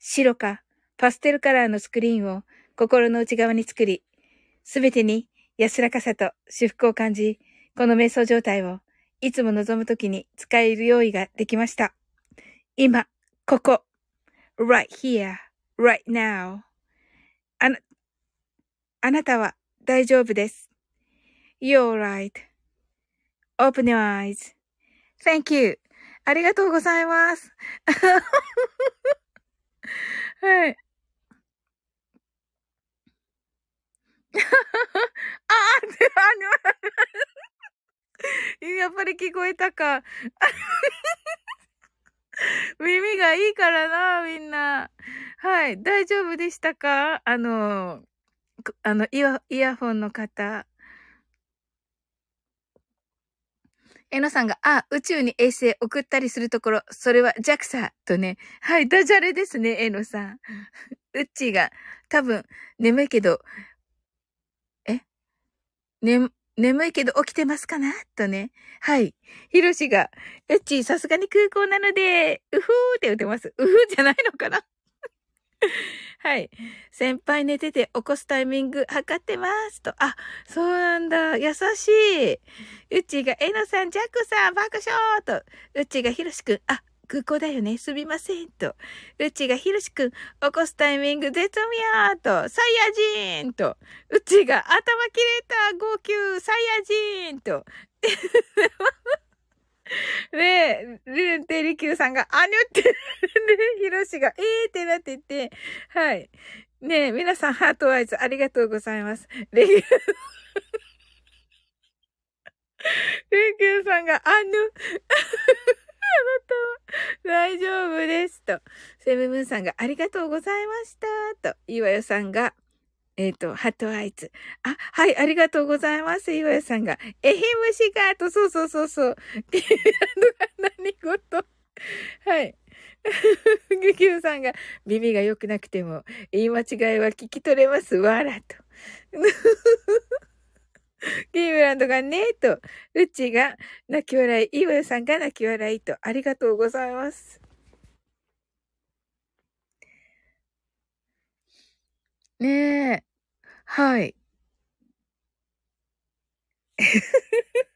白かパステルカラーのスクリーンを心の内側に作り、すべてに安らかさと祝福を感じ、この瞑想状態をいつも望むときに使える用意ができました。今、ここ、right here, right now. あな、あなたは大丈夫です。You're right.Open your eyes.Thank you. ありがとうございます。はい。あーって、あの、やっぱり聞こえたか。耳がいいからな、みんな。はい。大丈夫でしたか？あの、くあの、イヤ、イヤホンの方。えのさんが、あ、宇宙に衛星送ったりするところ、それは JAXA とね。はい、ダジャレですね、えのさん。うっちーが、多分、眠いけど、え？ね、眠いけど起きてますかな？とね。はい。ひろしが、うっちーさすがに空港なので、うふーって言ってます。うふーじゃないのかな？はい。先輩寝てて起こすタイミング測ってます。と。あ、そうなんだ。優しい。うちが、えのさん、ジャックさん、爆笑と。うちが、ひろしくん、あ、空港だよね。すみません。と。うちが、ひろしくん、起こすタイミング絶妙と。サイヤ人と。うちが、頭切れた。号泣。サイヤ人と。ねえ、ルンテリキューさんが、あにゅって、で、ヒロシが、えーってなってて、はい。ねえ、皆さん、ハートアイズありがとうございます。レギュ、レギューさんが、あぬ、あなたは大丈夫です。と、セムムーンさんが、ありがとうございました。と、岩代さんが、えっ、と、ハートアイズ。あ、はい、ありがとうございます。岩代さんが、えひむしが、と、そうそうそうそう。キーランドが何事はい。グキューさんが、耳が良くなくても、言い間違いは聞き取れます。わらと。キーブランドがね、と。うちが泣き笑い、岩代さんが泣き笑いと。ありがとうございます。ねえ。はい。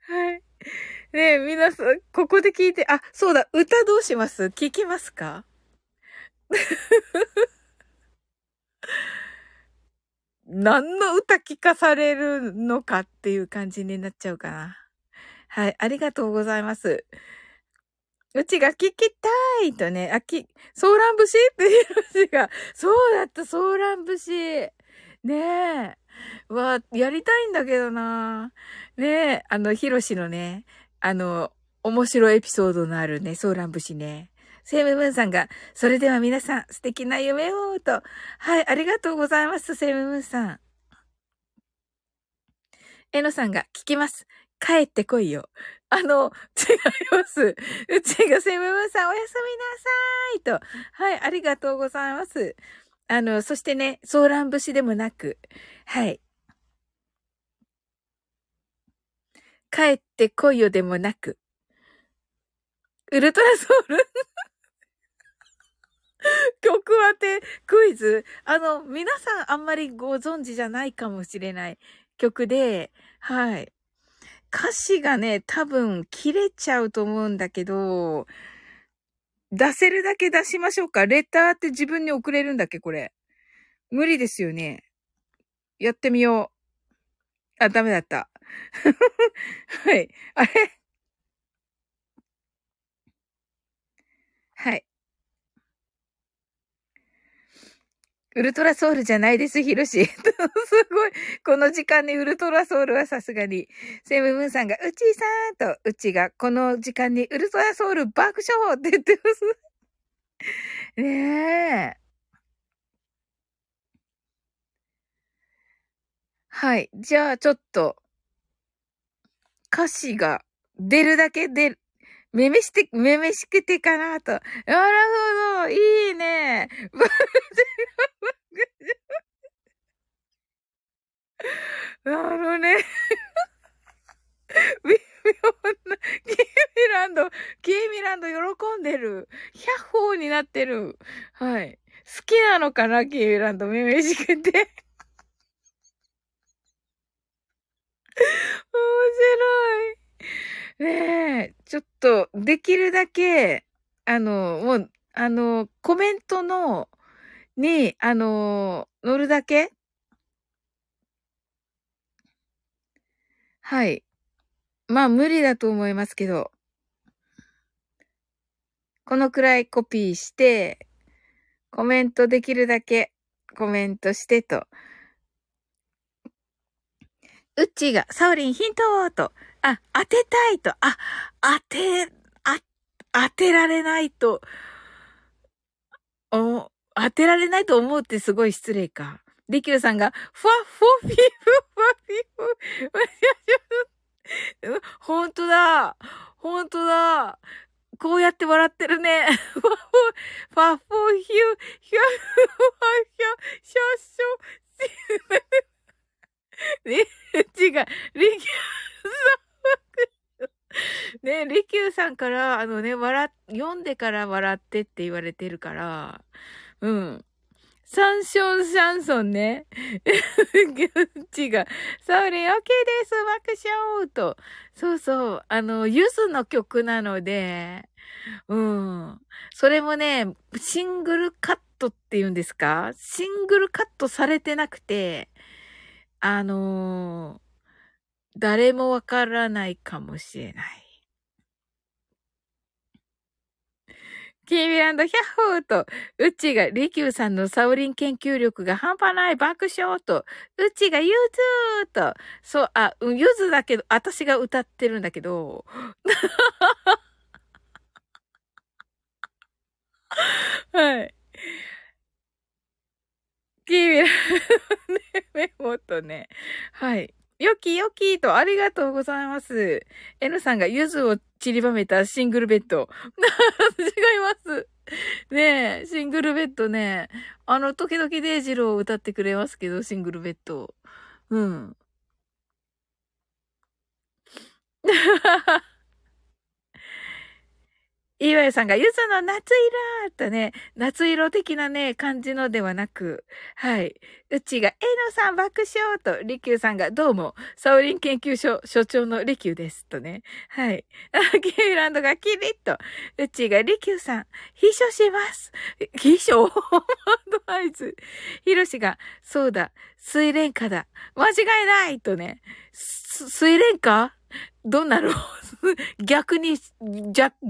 はい。ねえ、皆さん、ここで聞いて、あ、そうだ、歌どうします？聞きますか？何の歌聞かされるのかっていう感じになっちゃうかな。はい、ありがとうございます。うちが聞きたいとね、あ、き、ソーラン節っていう話が、そうだった、ソーラン節。ねえ。わ、やりたいんだけどな。ねえ、あの、ヒロシのね、あの、面白いエピソードのあるね、ソーラン節ね。セイムムーンさんが、それでは皆さん、素敵な夢を、と。はい、ありがとうございます、セイムムーンさん。えのさんが、聞きます。帰ってこいよ。あの、違います。うちがセムムーンさん、おやすみなさい、と。はい、ありがとうございます。あの、そしてね、ソーラン節でもなく、はい。帰ってこいよでもなく、ウルトラソウル 曲当てクイズ？あの、皆さんあんまりご存知じゃないかもしれない曲で、はい。歌詞がね、多分切れちゃうと思うんだけど、出せるだけ出しましょうか。レターって自分に送れるんだっけこれ。無理ですよね。やってみよう。あ、ダメだった。はい。あれ？はい。ウルトラソウルじゃないです、ヒロシ。すごい。この時間にウルトラソウルはさすがに。セムムーンさんが、うちーさんと、うちが、この時間にウルトラソウル爆笑って言ってます。ねえ。はい。じゃあ、ちょっと、歌詞が出るだけ出る。めめして、めめしくてかなと。なるほど。いいね。なるほどね。微妙な、キーミランド、キーミランド喜んでる。百歩になってる。はい。好きなのかな、キーミランド、めめしくて。面白い。ねえ、ちょっと、できるだけ、あの、もう、あの、コメントの、に、あの、乗るだけはい。まあ、無理だと思いますけど、このくらいコピーして、コメントできるだけコメントしてと。うっちーが、サウリンヒントと、あ、当てたいと、あ、当て、あ、当てられないと、お、当てられないと思うってすごい失礼か。リキューさんが、ファッフォフィフ、ファフィフ。ほんとだ。ほんとだ。こうやって笑ってるね。ファフォ、ファフヒュ、ヒャフォヒャ、シャシャ、ね、違う、リキューさん。ね、利休さんから、あのね、笑、読んでから笑ってって言われてるから、うん。サンションシャンソンね。ギュッチが、それ OK です、爆笑と。そうそう、あの、ゆずの曲なので、うん。それもね、シングルカットって言うんですか？シングルカットされてなくて、あのー誰もわからないかもしれない。キービランド、ヒャッホーと、うちが、リキューさんのサオリン研究力が半端ない爆笑と、うちがユーズーと、そう、あ、ユズだけど、私が歌ってるんだけど、はい。キービランド、ね、メモとね、はい。よきよきと、ありがとうございます。N さんがゆずを散りばめたシングルベッド。違います。ねえ、シングルベッドね。あの、時々デイジローを歌ってくれますけど、シングルベッド。うん。岩井さんが、ゆずの夏色とね、夏色的なね、感じのではなく、はい。うちが、えのさん爆笑と、りきゅうさんが、どうも、サオリン研究所所長のりきゅうです。とね。はい。あキーランドがキリッと、うちが、りきゅうさん、秘書します。秘書？アドバイス。ひろしが、そうだ、水蓮花だ。間違いないとね。水蓮花？どんなの 逆に、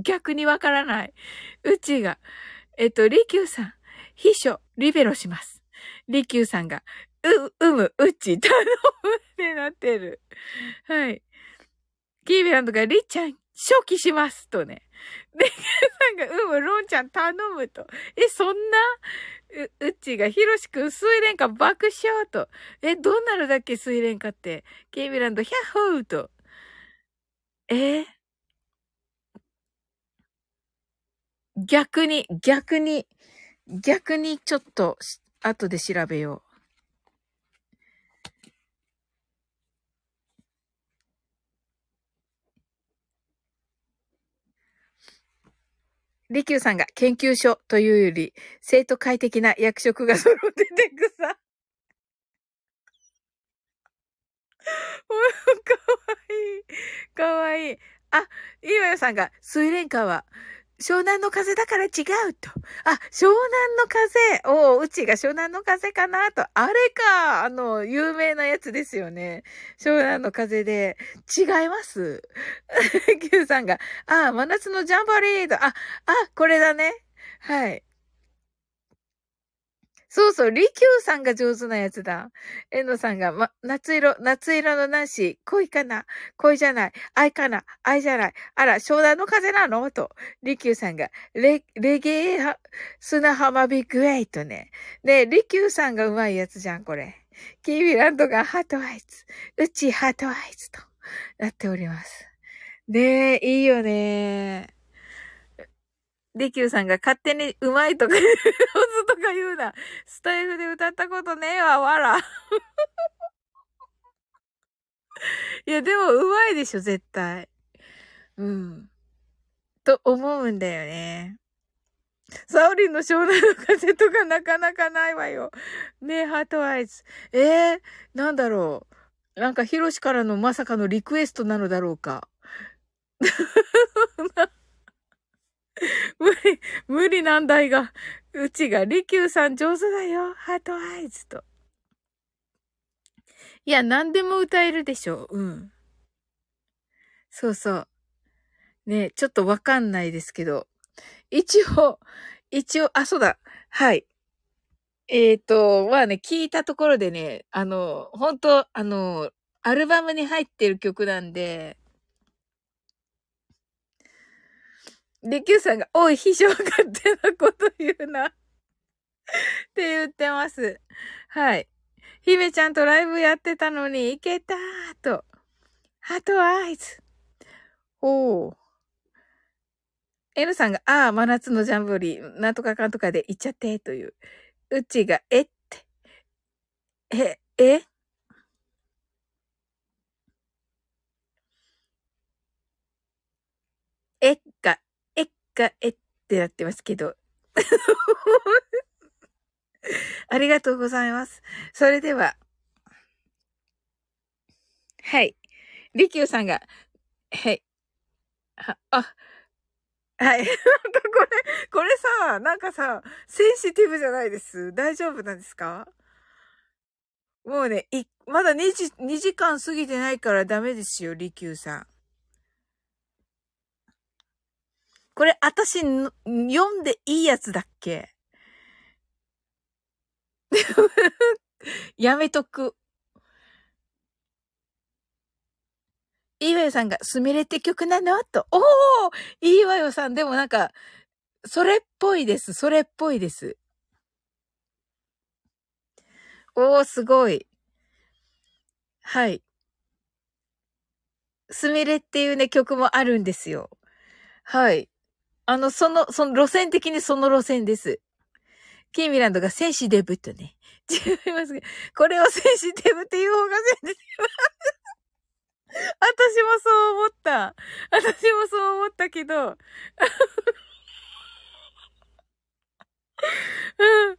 逆にわからない。うちが、えっと、りきゅうさん、秘書、リベロします。りきゅうさんが、う、うむ、うち、頼むってなってる。はい。キービランドが、りっちゃん、初期しますとね。で、さんが、うむ、ロンちゃん頼むと。え、そんな？う、うちが、ひろしくん、水蓮花爆笑と。え、どうなるだっけ、水蓮花って。キービランド、ヒャッホーと。え？ー、逆に、逆に、逆にちょっと、後で調べよう。利休さんが研究所というより、生徒会的な役職が揃っててくさ。かわいい。かわいい。あ、岩屋さんが、水蓮花は、湘南の風だから違うと。あ、湘南の風。おうちが湘南の風かなと。あれか。あの、有名なやつですよね。湘南の風で。違います。Q さんが、あ、真夏のジャンバリード。あ、あ、これだね。はい。そうそう、利休さんが上手なやつだ。えのさんが、ま、夏色、夏色のナンシー、恋かな？恋じゃない。愛かな？愛じゃない。あら、湘南の風なの？と、利休さんが、レ、レゲエは、砂浜ビッグエイトね。ね利休さんがうまいやつじゃん、これ。キービランドが heart eyes、うち heart eyes となっております。ねえ、いいよね。リキューさんが勝手にうまいとか、上手とか言うな。スタイフで歌ったことねえわ、わら。いや、でもうまいでしょ、絶対。うん。と思うんだよね。サオリンの湘南の風とかなかなかないわよ。ねえ、 heart eyes。えー、なんだろう。なんか、ヒロシからのまさかのリクエストなのだろうか。無理、無理難題が。うちが、利休さん上手だよ。 heart eyes と。いや、何でも歌えるでしょう。うん。そうそう。ねちょっとわかんないですけど。一応、一応、あ、そうだ。はい。えっ、ー、と、まあね、聞いたところでね、あの、本当あの、アルバムに入ってる曲なんで、で、Q さんが、おい、秘書勝手なこと言うなって言ってます。はい。姫ちゃんとライブやってたのに行けたーと。ハートアイズ。おー。N さんが、ああ、真夏のジャンボリー、なんとかかんとかで行っちゃって、という。うちが、えって。ええっか、が、えってなってますけど。ありがとうございます。それでは。はい。りきゅうさんが、はい。は、あ、はい。なんかこれ、これさ、なんかさ、センシティブじゃないです。大丈夫なんですか？もうね、い、まだ2時、2時間過ぎてないからダメですよ、りきゅうさん。これ、私、読んでいいやつだっけ？やめとく。いいわよさんが、すみれって曲なの？と。おおいいわよさん、でもなんか、それっぽいです。それっぽいです。おー、すごい。はい。すみれっていうね、曲もあるんですよ。はい。あの、その、その路線的にその路線です。キーミランドがセンシティブとね。違いますけど、これをセンシティブっていう方がセンシティブ。私もそう思った。私もそう思ったけど。うん。う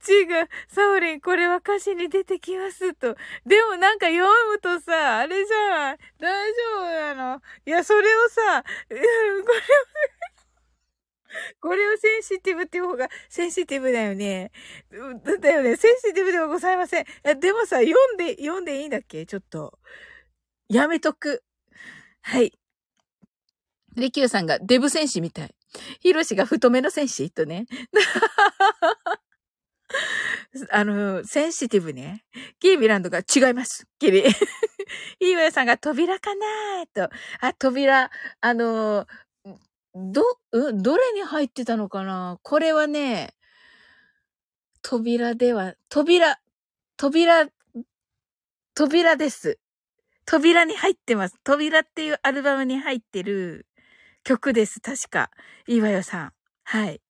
ちが、サオリン、これは歌詞に出てきますと。でもなん。か読むとさ、あれじゃん。大丈夫なのいや、それをさ、これを、これをセンシティブっていう方がセンシティブだよね。だよね。センシティブではございません。でもさ、読んで、読んでいいんだっけ？ちょっと。やめとく。はい。リキューさんがデブ戦士みたい。ヒロシが太めの戦士とね。あの、センシティブね。キービランドが違います。キリ。イーウェイさんが扉かなと。あ、扉、あの、ど、うん、どれに入ってたのかな？これはね、扉では、扉、扉、扉です。扉に入ってます。扉っていうアルバムに入ってる曲です。確か。いいわよさん。はい。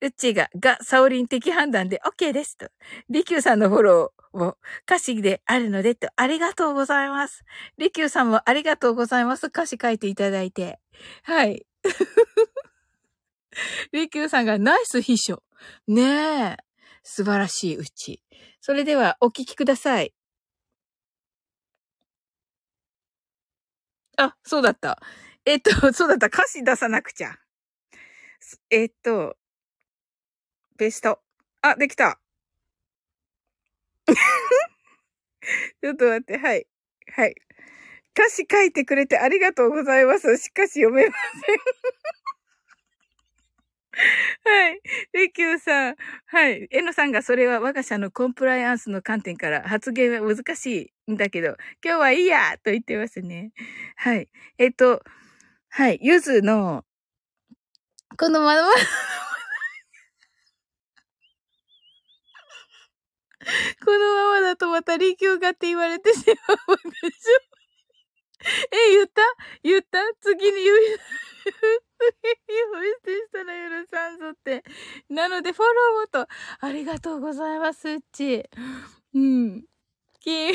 うちが、が、サオリン的判断で OK ですと。リキューさんのフォローを歌詞であるのでと、ありがとうございます。リキューさんもありがとうございます。歌詞書いていただいて。はい。リキューさんがナイス秘書。ねえ。素晴らしいうち。それではお聞きください。あ、そうだった。えっと、そうだった。歌詞出さなくちゃ。えっと、ペースト。あ、できた。ちょっと待って、はい。はい。歌詞書いてくれてありがとうございます。しかし読めません はい。リキューさん。はい。エノさんがそれは我が社のコンプライアンスの観点から発言は難しいんだけど、今日はいいやと言ってますね。はい。えっと、はい。ゆずの、このまま このままだとまたリキューがって言われてしまうでしょ。え、言った？言った？次に言う。呼び捨てしたら許さんぞって。なので、フォローもと、ありがとうございます、うち。うん。キー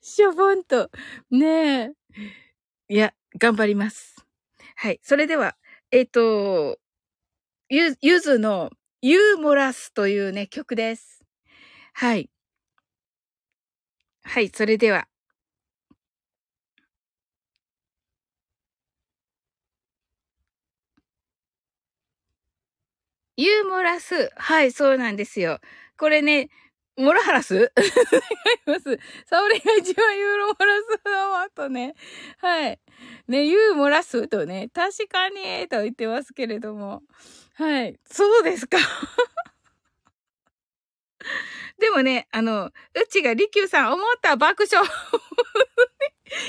しょぼんと。ねえ。いや、頑張ります。はい。それでは、えっ、ー、と、ゆ、ゆずのユーモラスというね、曲です。はい。はい、それでは。ユーモラス。はい、そうなんですよ。これね、モラハラス？違います。沙織が一番ユーロモラスの後ね。はい。ね、ユーモラスとね、確かにと言ってますけれども。はい。そうですか。でもね、あの、うちが利休さん思った爆笑。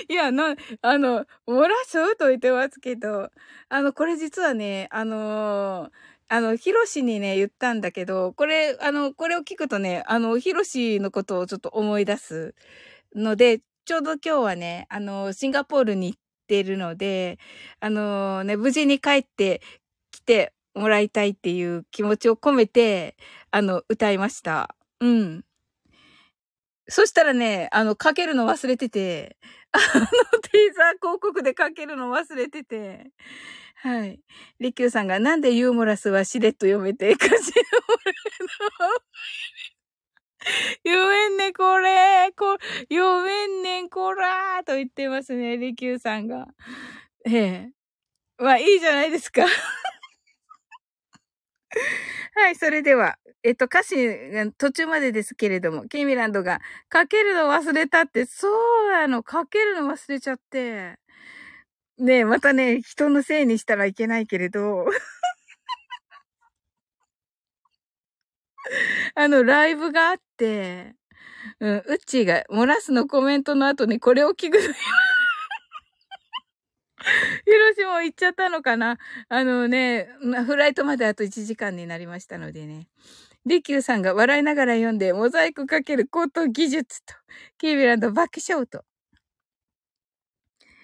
いや、な、あの、漏らすと言ってますけど、あの、これ実はね、あのーあの、ヒロシにね、言ったんだけど、これ、あの、これを聞くとね、あの、ヒロシのことをちょっと思い出すので、ちょうど今日はね、あの、シンガポールに行ってるので、あのね、無事に帰ってきてもらいたいっていう気持ちを込めて、あの、歌いました。うん。そしたらね、あの、かけるの忘れてて、あの、ティーザー広告でかけるの忘れてて、はい。リキューさんがなんでユーモラスはしれっと読めて、歌詞の読めんね、これ、こ、読めんねん、こらーと言ってますね、リキューさんが。ええ。まあ、いいじゃないですか。はい、それでは、えっと、歌詞が途中までですけれども、ケミランドが、かけるの忘れたって、そうなの、かけるの忘れちゃって。ねえ、またね、人のせいにしたらいけないけれど、あの、ライブがあって、うん、ウッチーが、モラスのコメントの後にこれを聞くのよ。ヒロシも行っちゃったのかなあのね、フライトまであと1時間になりましたのでね。リキューさんが笑いながら読んで、モザイクかける高等技術と、キービランド爆笑と。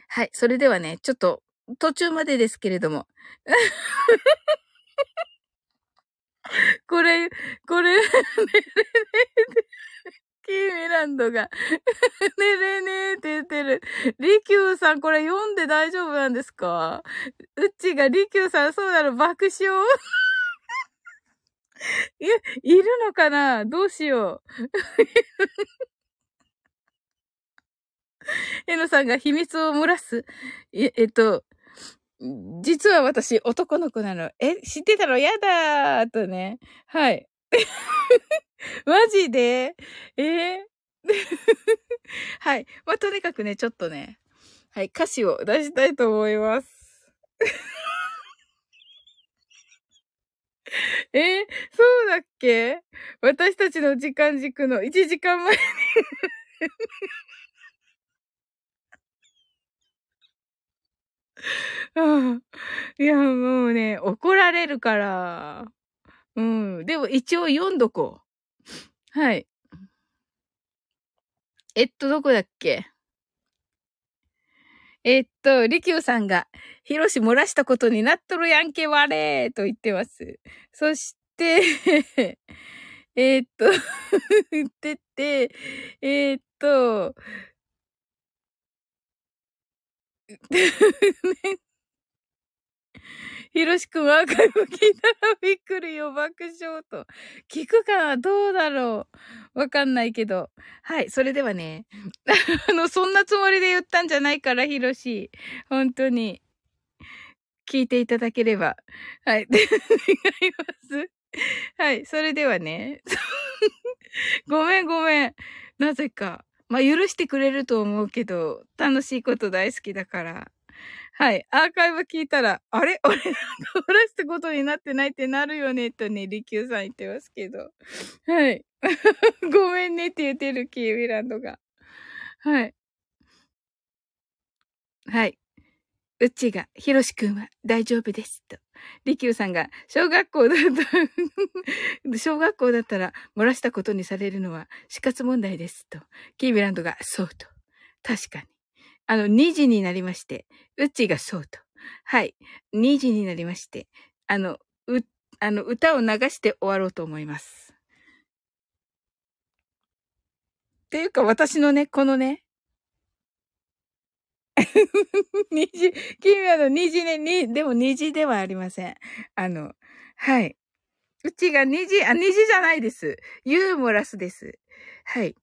はい。それではね、ちょっと、途中までですけれども。これ、これ、ねキーミランドがねれねーって言ってる。リキューさん、これ読んで大丈夫なんですか？うちがリキューさん、そうなの、爆笑？い、いるのかな？どうしよう。えのさんが秘密を漏らす？え、えっと、実は私男の子なの。え、知ってたの？やだーとね。はい。マジで？えー、はい。まあ、とにかくね、ちょっとね、はい、歌詞を出したいと思います。えー、そうだっけ？私たちの時間軸の1時間前に いや、もうね、怒られるから。うん。でも一応読んどこう。はい。えっと、どこだっけ？えっと、りきゅうさんが、ひろし漏らしたことになっとるやんけ、われーと言ってます。そして、えっと、言ってて、えっと、ひろしくんアーカイブ聞いたらびっくりよ、爆笑と。聞くか？などうだろう？わかんないけど。はい、それではね。あの、そんなつもりで言ったんじゃないから、ひろし。本当に。聞いていただければ。はい。で、願います。はい、それではね。ごめんごめん。なぜか。まあ、許してくれると思うけど、楽しいこと大好きだから。はい。アーカイブ聞いたら、あれ？俺なんか漏らしたことになってないってなるよね、とね、リキューさん言ってますけど。はい。ごめんねって言ってる、キーウィランドが。はい。はい。うちが、ひろしくんは大丈夫です。と。りきゅうさんが、小学校だった小学校だったら漏らしたことにされるのは死活問題です。と。キービランドが、そうと。確かに。あの、2時になりまして、うっちーがそうと。はい。2時になりまして、あの、う、あの、歌を流して終わろうと思います。っていうか、私のね、このね、虹、君はの虹ね、に、でも虹ではありません。あの、はい。うちが虹、あ、虹じゃないです。ユーモラスです。はい。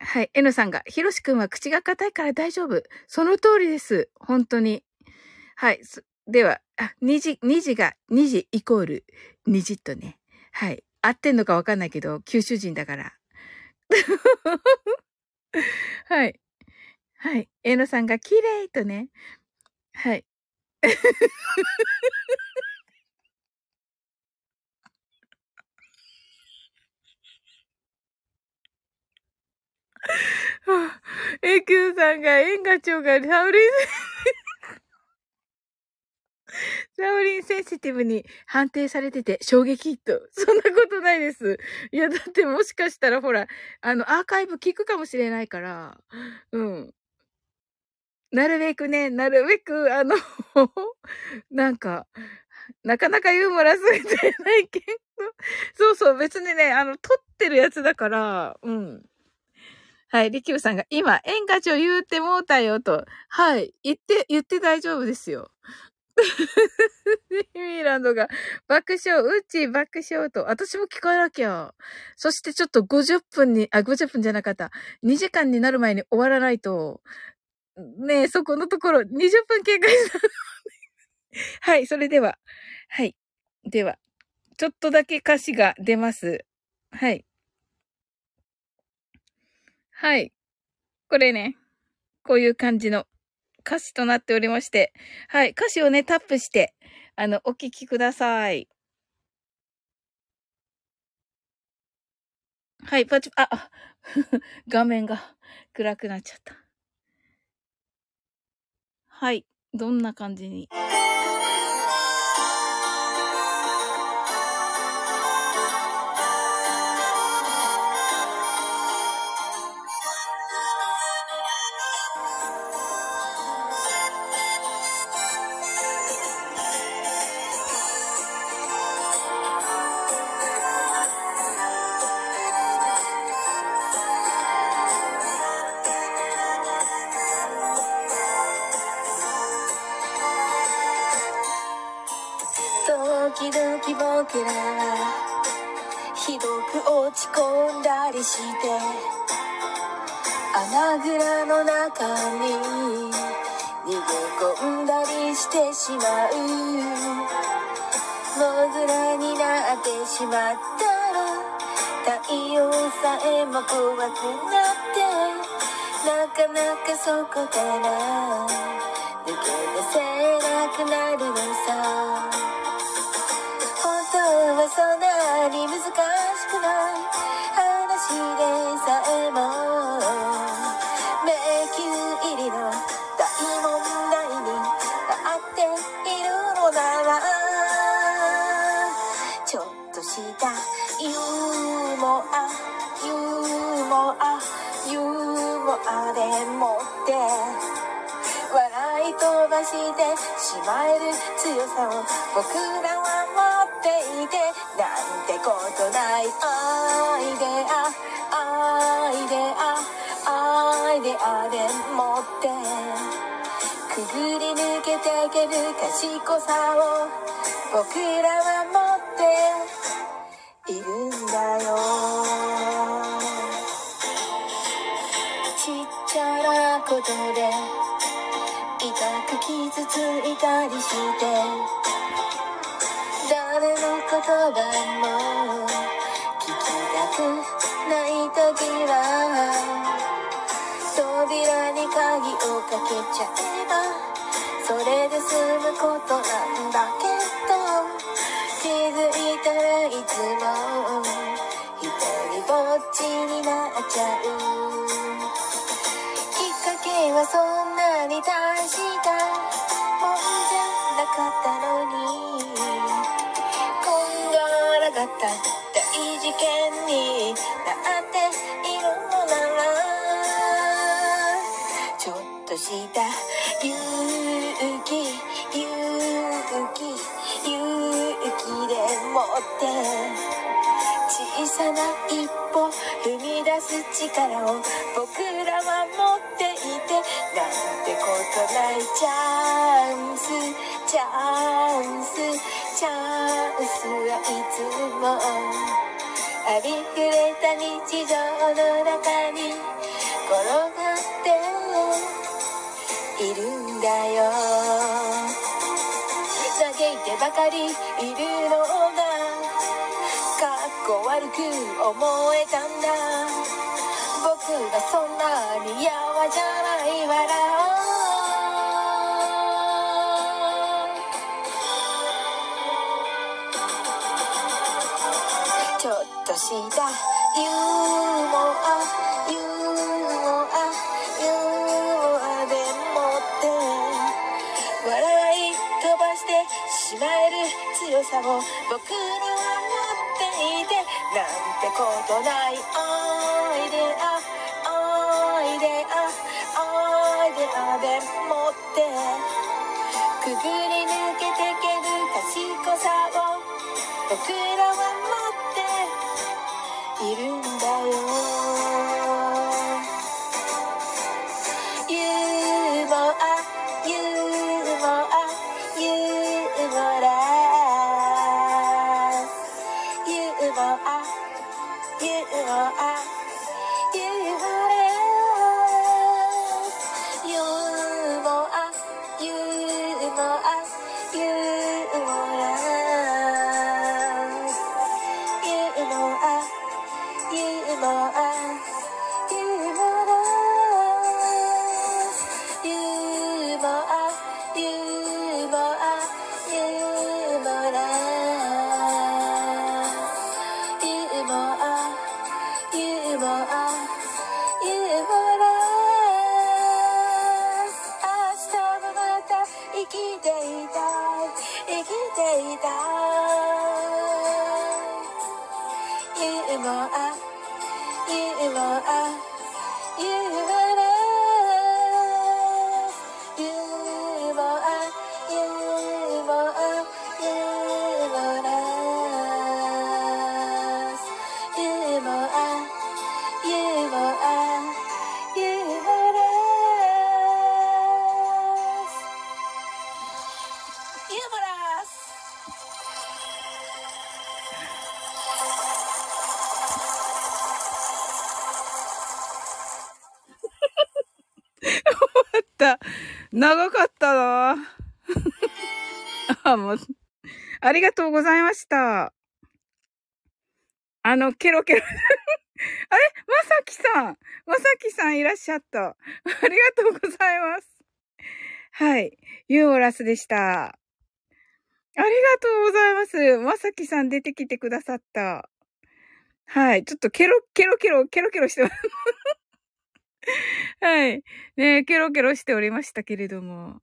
はい。N さんが、ひろしくんは口が硬いから大丈夫。その通りです。本当に。はい。では、あ、虹、虹が、虹イコール、虹とね。はい。合ってんのかわかんないけど、九州人だから。はい。はい。えのさんが綺麗とね。はい。えきゅうさんが、えんがちょうがサウリン、サウリンセンシティブに判定されてて衝撃と。そんなことないです。いや、だってもしかしたらほら、あの、アーカイブ聞くかもしれないから、うん。なるべくね、なるべく、あの なんか、なかなかユーモラスみたいな意見そうそう、別にね、あの、撮ってるやつだから、うん。はい、リキューさんが今、演歌長言うてもうたよと。はい、言って、言って大丈夫ですよ。ミーランドが爆笑、うち爆笑と、私も聞かなきゃ。そしてちょっと50分に、あ、50分じゃなかった。2時間になる前に終わらないと、ねえ、そこのところ、20分経過した。はい、それでは。はい。では、ちょっとだけ歌詞が出ます。はい。はい。これね、こういう感じの歌詞となっておりまして、はい、歌詞をね、タップして、あの、お聞きください。はい、パチ、あ、画面が暗くなっちゃった。はい、どんな感じに？穴蔵の中に逃げ込んだりしてしまうモグラになってしまったら太陽さえも怖くなってなかなかそこから抜け出せなくなるのさ。本当はそんなに難しくない話でさえもた。ユーモアユーモアユーモアでもって。笑い飛ばしてしまえる強さを僕らは持っていて。なんてことないアイデアアイデアアイデアでもって。くぐり抜けていける賢さを僕らは持って。いるんだよ。ちっちゃなことで痛く傷ついたりして誰の言葉も聞きたくない時は飛びかけちゃえばそれで済むことなんだけど。いたらいつも一人ぼっちになっちゃう。きっかけはそんなに大したもんじゃなかったのに。こんがらがった大事件になっているのなら。ちょっとした勇気勇気。小さな一歩踏み出す力を僕らは持っていてなんてことないチャンスチャンス。チャンスはいつも。ありふれた日常の中に転がっているんだよ。ばかりいるのがかっこ悪く思えたんだ。僕がそんなにやわじゃないわちょっとしたユーモア。える強さを僕らは持っていてなんてことない。アイデアアイデアアイデアでもってくぐり抜けてける賢さを僕らは長かったな あ、もう、ありがとうございました。あの、ケロケロ。あれ？まさきさん。まさきさんいらっしゃった。ありがとうございます。はい。ユーモラスでした。ありがとうございます。まさきさん出てきてくださった。はい。ちょっとケロ、ケロケロ、ケロケロしてます。はい。ね、ケロケロしておりましたけれども。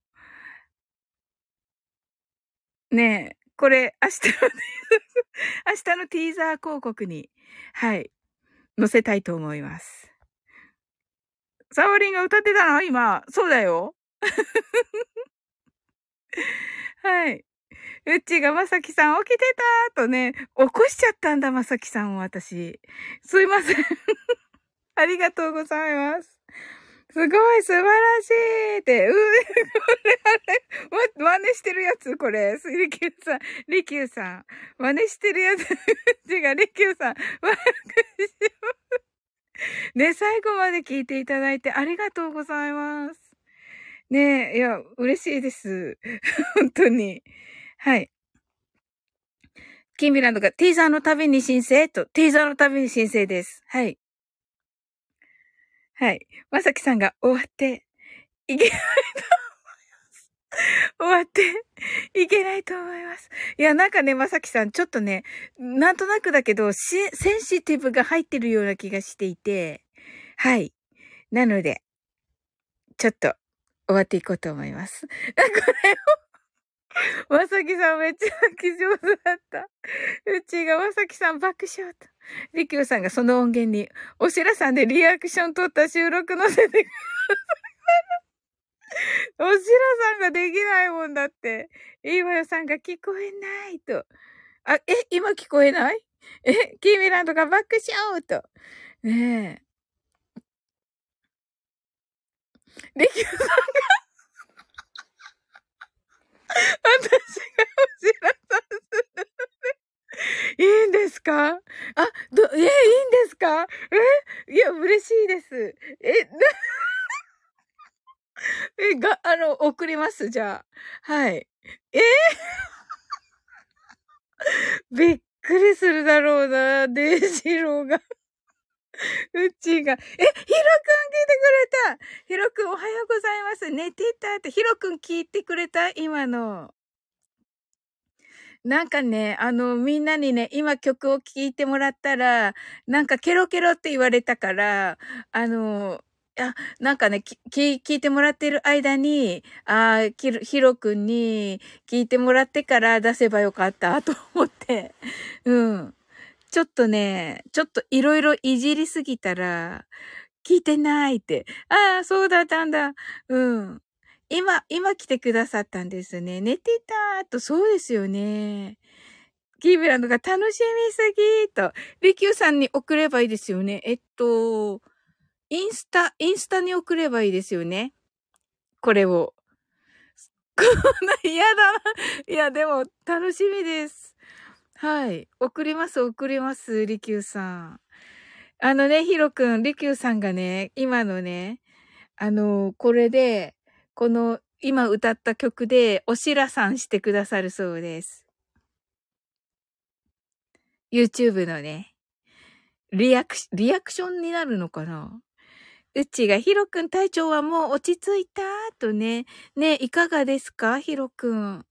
ねえ、これ、明日の、明日のティーザー広告に、はい、載せたいと思います。サオリンが歌ってたの？今。そうだよ。はい。うちがまさきさん起きてたとね、起こしちゃったんだ、まさきさんを私。すいません。ありがとうございます。すごい、素晴らしいって。うー、これ、あれ、ま、真似してるやつ、これ。リキューさん、リキューさん。真似してるやつ。違う、リキューさん。ワクしね、最後まで聞いていただいてありがとうございます。ねえ、いや、嬉しいです。本当に。はい。キンビランドがティーザーのたびに申請？と、ティーザーのたびに申請です。はい。はい。まさきさんが終わって、いけないと思います。終わって、いけないと思います。いや、なんかね、まさきさん、ちょっとね、なんとなくだけど、センシティブが入ってるような気がしていて、はい。なので、ちょっと、終わっていこうと思います。これを、まさきさんめっちゃ泣き上手だった。うちがまさきさん爆笑と。りきゅうさんがその音源に、おしらさんでリアクション取った収録載せてください。おしらさんができないもんだって。いいわよさんが聞こえないと。あ、え、今聞こえない？え、キーミランドが爆笑と。ねえ。りきゅうさんが私がおしらさんするので、いいんですか？あ、ど、え、いいんですか？え？いや、嬉しいです。え、な、え、が、あの、送ります、じゃあ。はい。え？ー びっくりするだろうな、デイジローが。うちが、え、ヒロくん聞いてくれたヒロくんおはようございます。寝てたって、ヒロくん聞いてくれた？今の。なんかね、あの、みんなにね、今曲を聴いてもらったら、なんかケロケロって言われたから、あの、あ、なんかね、き、聞いてもらってる間に、ああ、きひろくんに聞いてもらってから出せばよかったと思って、うん。ちょっとね、ちょっといろいろいじりすぎたら、聞いてないって。ああ、そうだったんだ。うん。今、今来てくださったんですね。寝てたーと、そうですよね。キーブランドが楽しみすぎーと、リキューさんに送ればいいですよね。えっと、インスタ、インスタに送ればいいですよね。これを。こんな嫌だな。いや、でも、楽しみです。はい。送ります、送ります、リキューさん。あのね、ヒロくん、リキューさんがね、今のね、あの、これで、この、今歌った曲で、おしらさんしてくださるそうです。YouTube のね、リアクシ、リアクションになるのかな？うちが、ヒロくん体調はもう落ち着いた？とね。ねいかがですか？ヒロくん。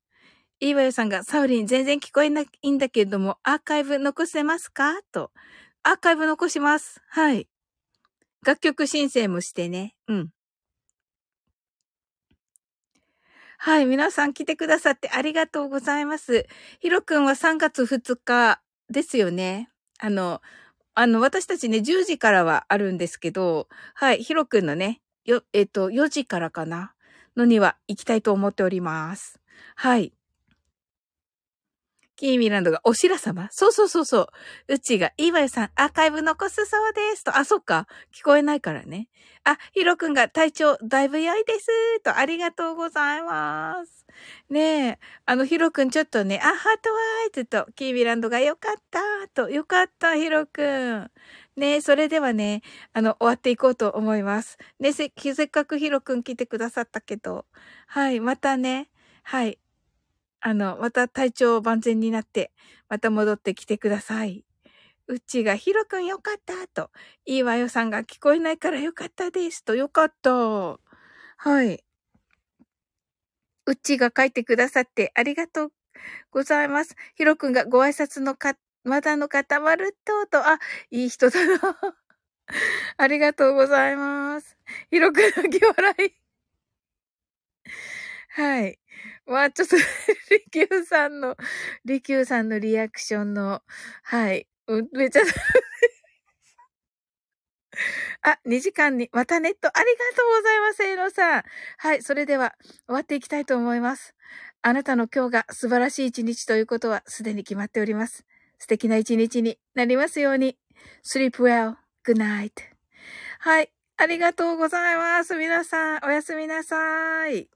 いいわよさんが、サウリン全然聞こえないんだけども、アーカイブ残せますか？と。アーカイブ残します。はい。楽曲申請もしてね。うん。はい。皆さん来てくださってありがとうございます。ヒロくんは3月2日ですよね。あの、あの、私たちね、10時からはあるんですけど、はい。ヒロくんのね、よ、えっ、と、4時からかな？のには行きたいと思っております。はい。キーミランドが、おしら様そうそうそうそう。うちが、いいわよさん、アーカイブ残すそうです。と、あ、そっか。聞こえないからね。あ、ヒロくんが体調だいぶ良いです。と、ありがとうございます。ねえ、あの、ヒロくんちょっとね、あ、ハートワーイズと、キーミランドがよかった。と、よかった、ヒロくん。ねえ、それではね、あの、終わっていこうと思います。ね、せ、せっかくヒロくん来てくださったけど、はい、またね、はい。あの、また体調万全になって、また戻ってきてください。うちが、ヒロくんよかったと、いいわよさんが聞こえないからよかったですと、よかった。はい。うちが書いてくださってありがとうございます。ヒロくんがご挨拶のか、まだの方まるっとと、あ、いい人だな。ありがとうございます。ヒロくん泣き笑い。はい。まあ、ちょっと、リキューさんの、リキューさんのリアクションの、はい。うんめちゃ、あ、2時間に、またネット、ありがとうございます、エロさん。はい、それでは、終わっていきたいと思います。あなたの今日が素晴らしい一日ということは、すでに決まっております。素敵な一日になりますように。sleep well, good night. はい、ありがとうございます。皆さん、おやすみなさい。